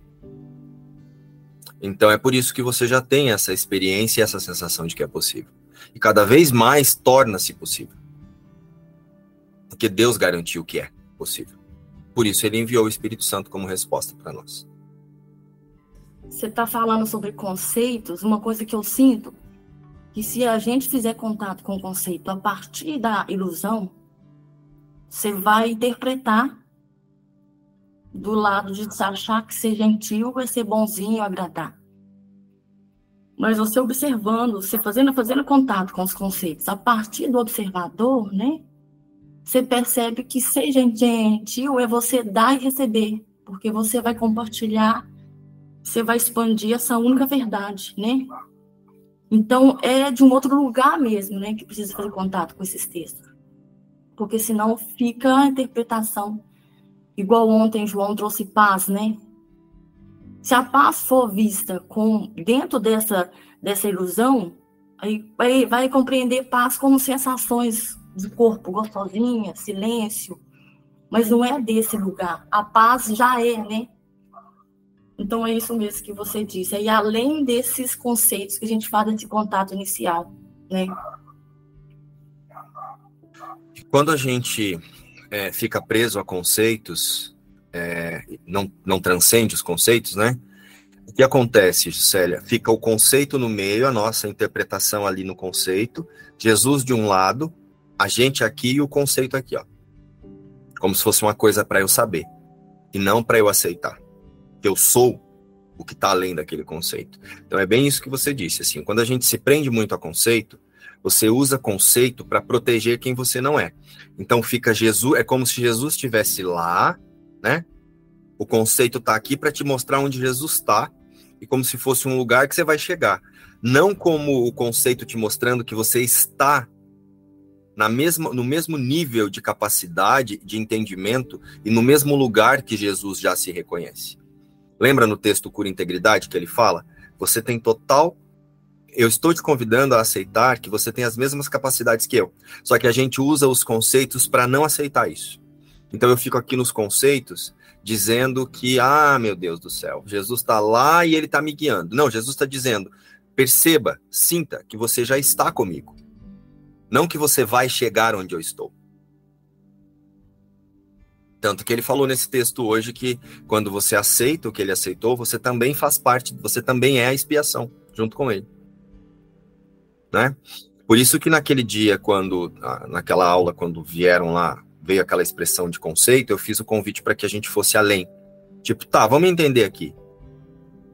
Então é por isso que você já tem essa experiência e essa sensação de que é possível. E cada vez mais torna-se possível. Porque Deus garantiu que é possível. Por isso ele enviou o Espírito Santo como resposta para nós. Você está falando sobre conceitos, uma coisa que eu sinto que se a gente fizer contato com o conceito a partir da ilusão, você vai interpretar do lado de achar que ser gentil vai ser bonzinho, agradar. Mas você observando, você fazendo, fazendo contato com os conceitos a partir do observador, né? Você percebe que ser gentil é você dar e receber, porque você vai compartilhar, você vai expandir essa única verdade, né? Então, é de um outro lugar mesmo, né, que precisa fazer contato com esses textos. Porque senão fica a interpretação. Igual ontem João trouxe paz, né? Se a paz for vista com dentro dessa, dessa ilusão, aí vai, vai compreender paz como sensações de corpo, gostosinha, silêncio. Mas não é desse lugar. A paz já é, né? Então é isso mesmo que você disse. E além desses conceitos que a gente fala de contato inicial, né? Quando a gente é, fica preso a conceitos, é, não, não transcende os conceitos, né? O que acontece, Célia? Fica o conceito no meio, a nossa interpretação ali no conceito, Jesus de um lado, a gente aqui e o conceito aqui, ó. Como se fosse uma coisa para eu saber e não para eu aceitar eu sou o que está além daquele conceito. Então é bem isso que você disse, assim, quando a gente se prende muito a conceito, você usa conceito para proteger quem você não é. Então fica Jesus, é como se Jesus estivesse lá, né? O conceito está aqui para te mostrar onde Jesus está e como se fosse um lugar que você vai chegar. Não como o conceito te mostrando que você está na mesma, no mesmo nível de capacidade, de entendimento e no mesmo lugar que Jesus já se reconhece. Lembra no texto Cura Integridade que ele fala? Você tem total. Eu estou te convidando a aceitar que você tem as mesmas capacidades que eu. Só que a gente usa os conceitos para não aceitar isso. Então eu fico aqui nos conceitos dizendo que, ah, meu Deus do céu, Jesus está lá e ele está me guiando. Não, Jesus está dizendo, perceba, sinta que você já está comigo. Não que você vai chegar onde eu estou. Tanto que ele falou nesse texto hoje que quando você aceita o que ele aceitou, você também faz parte, você também é a expiação junto com ele. né? Por isso que naquele dia, quando naquela aula, quando vieram lá, veio aquela expressão de conceito, eu fiz o convite para que a gente fosse além. Tipo, tá, vamos entender aqui.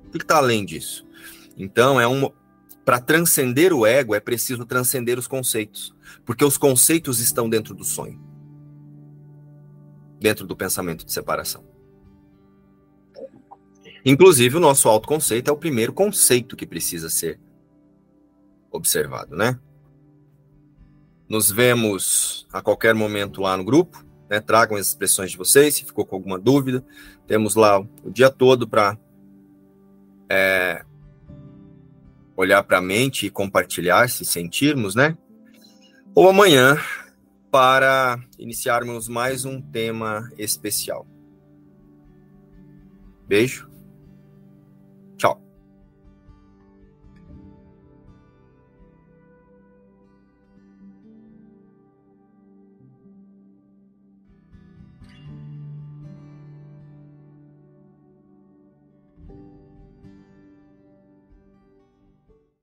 O que está além disso? Então, é um para transcender o ego é preciso transcender os conceitos, porque os conceitos estão dentro do sonho. Dentro do pensamento de separação. Inclusive, o nosso autoconceito é o primeiro conceito que precisa ser observado, né? Nos vemos a qualquer momento lá no grupo, né? Tragam as expressões de vocês, se ficou com alguma dúvida. Temos lá o dia todo para é, olhar para a mente e compartilhar, se sentirmos, né? Ou amanhã para iniciarmos mais um tema especial. Beijo.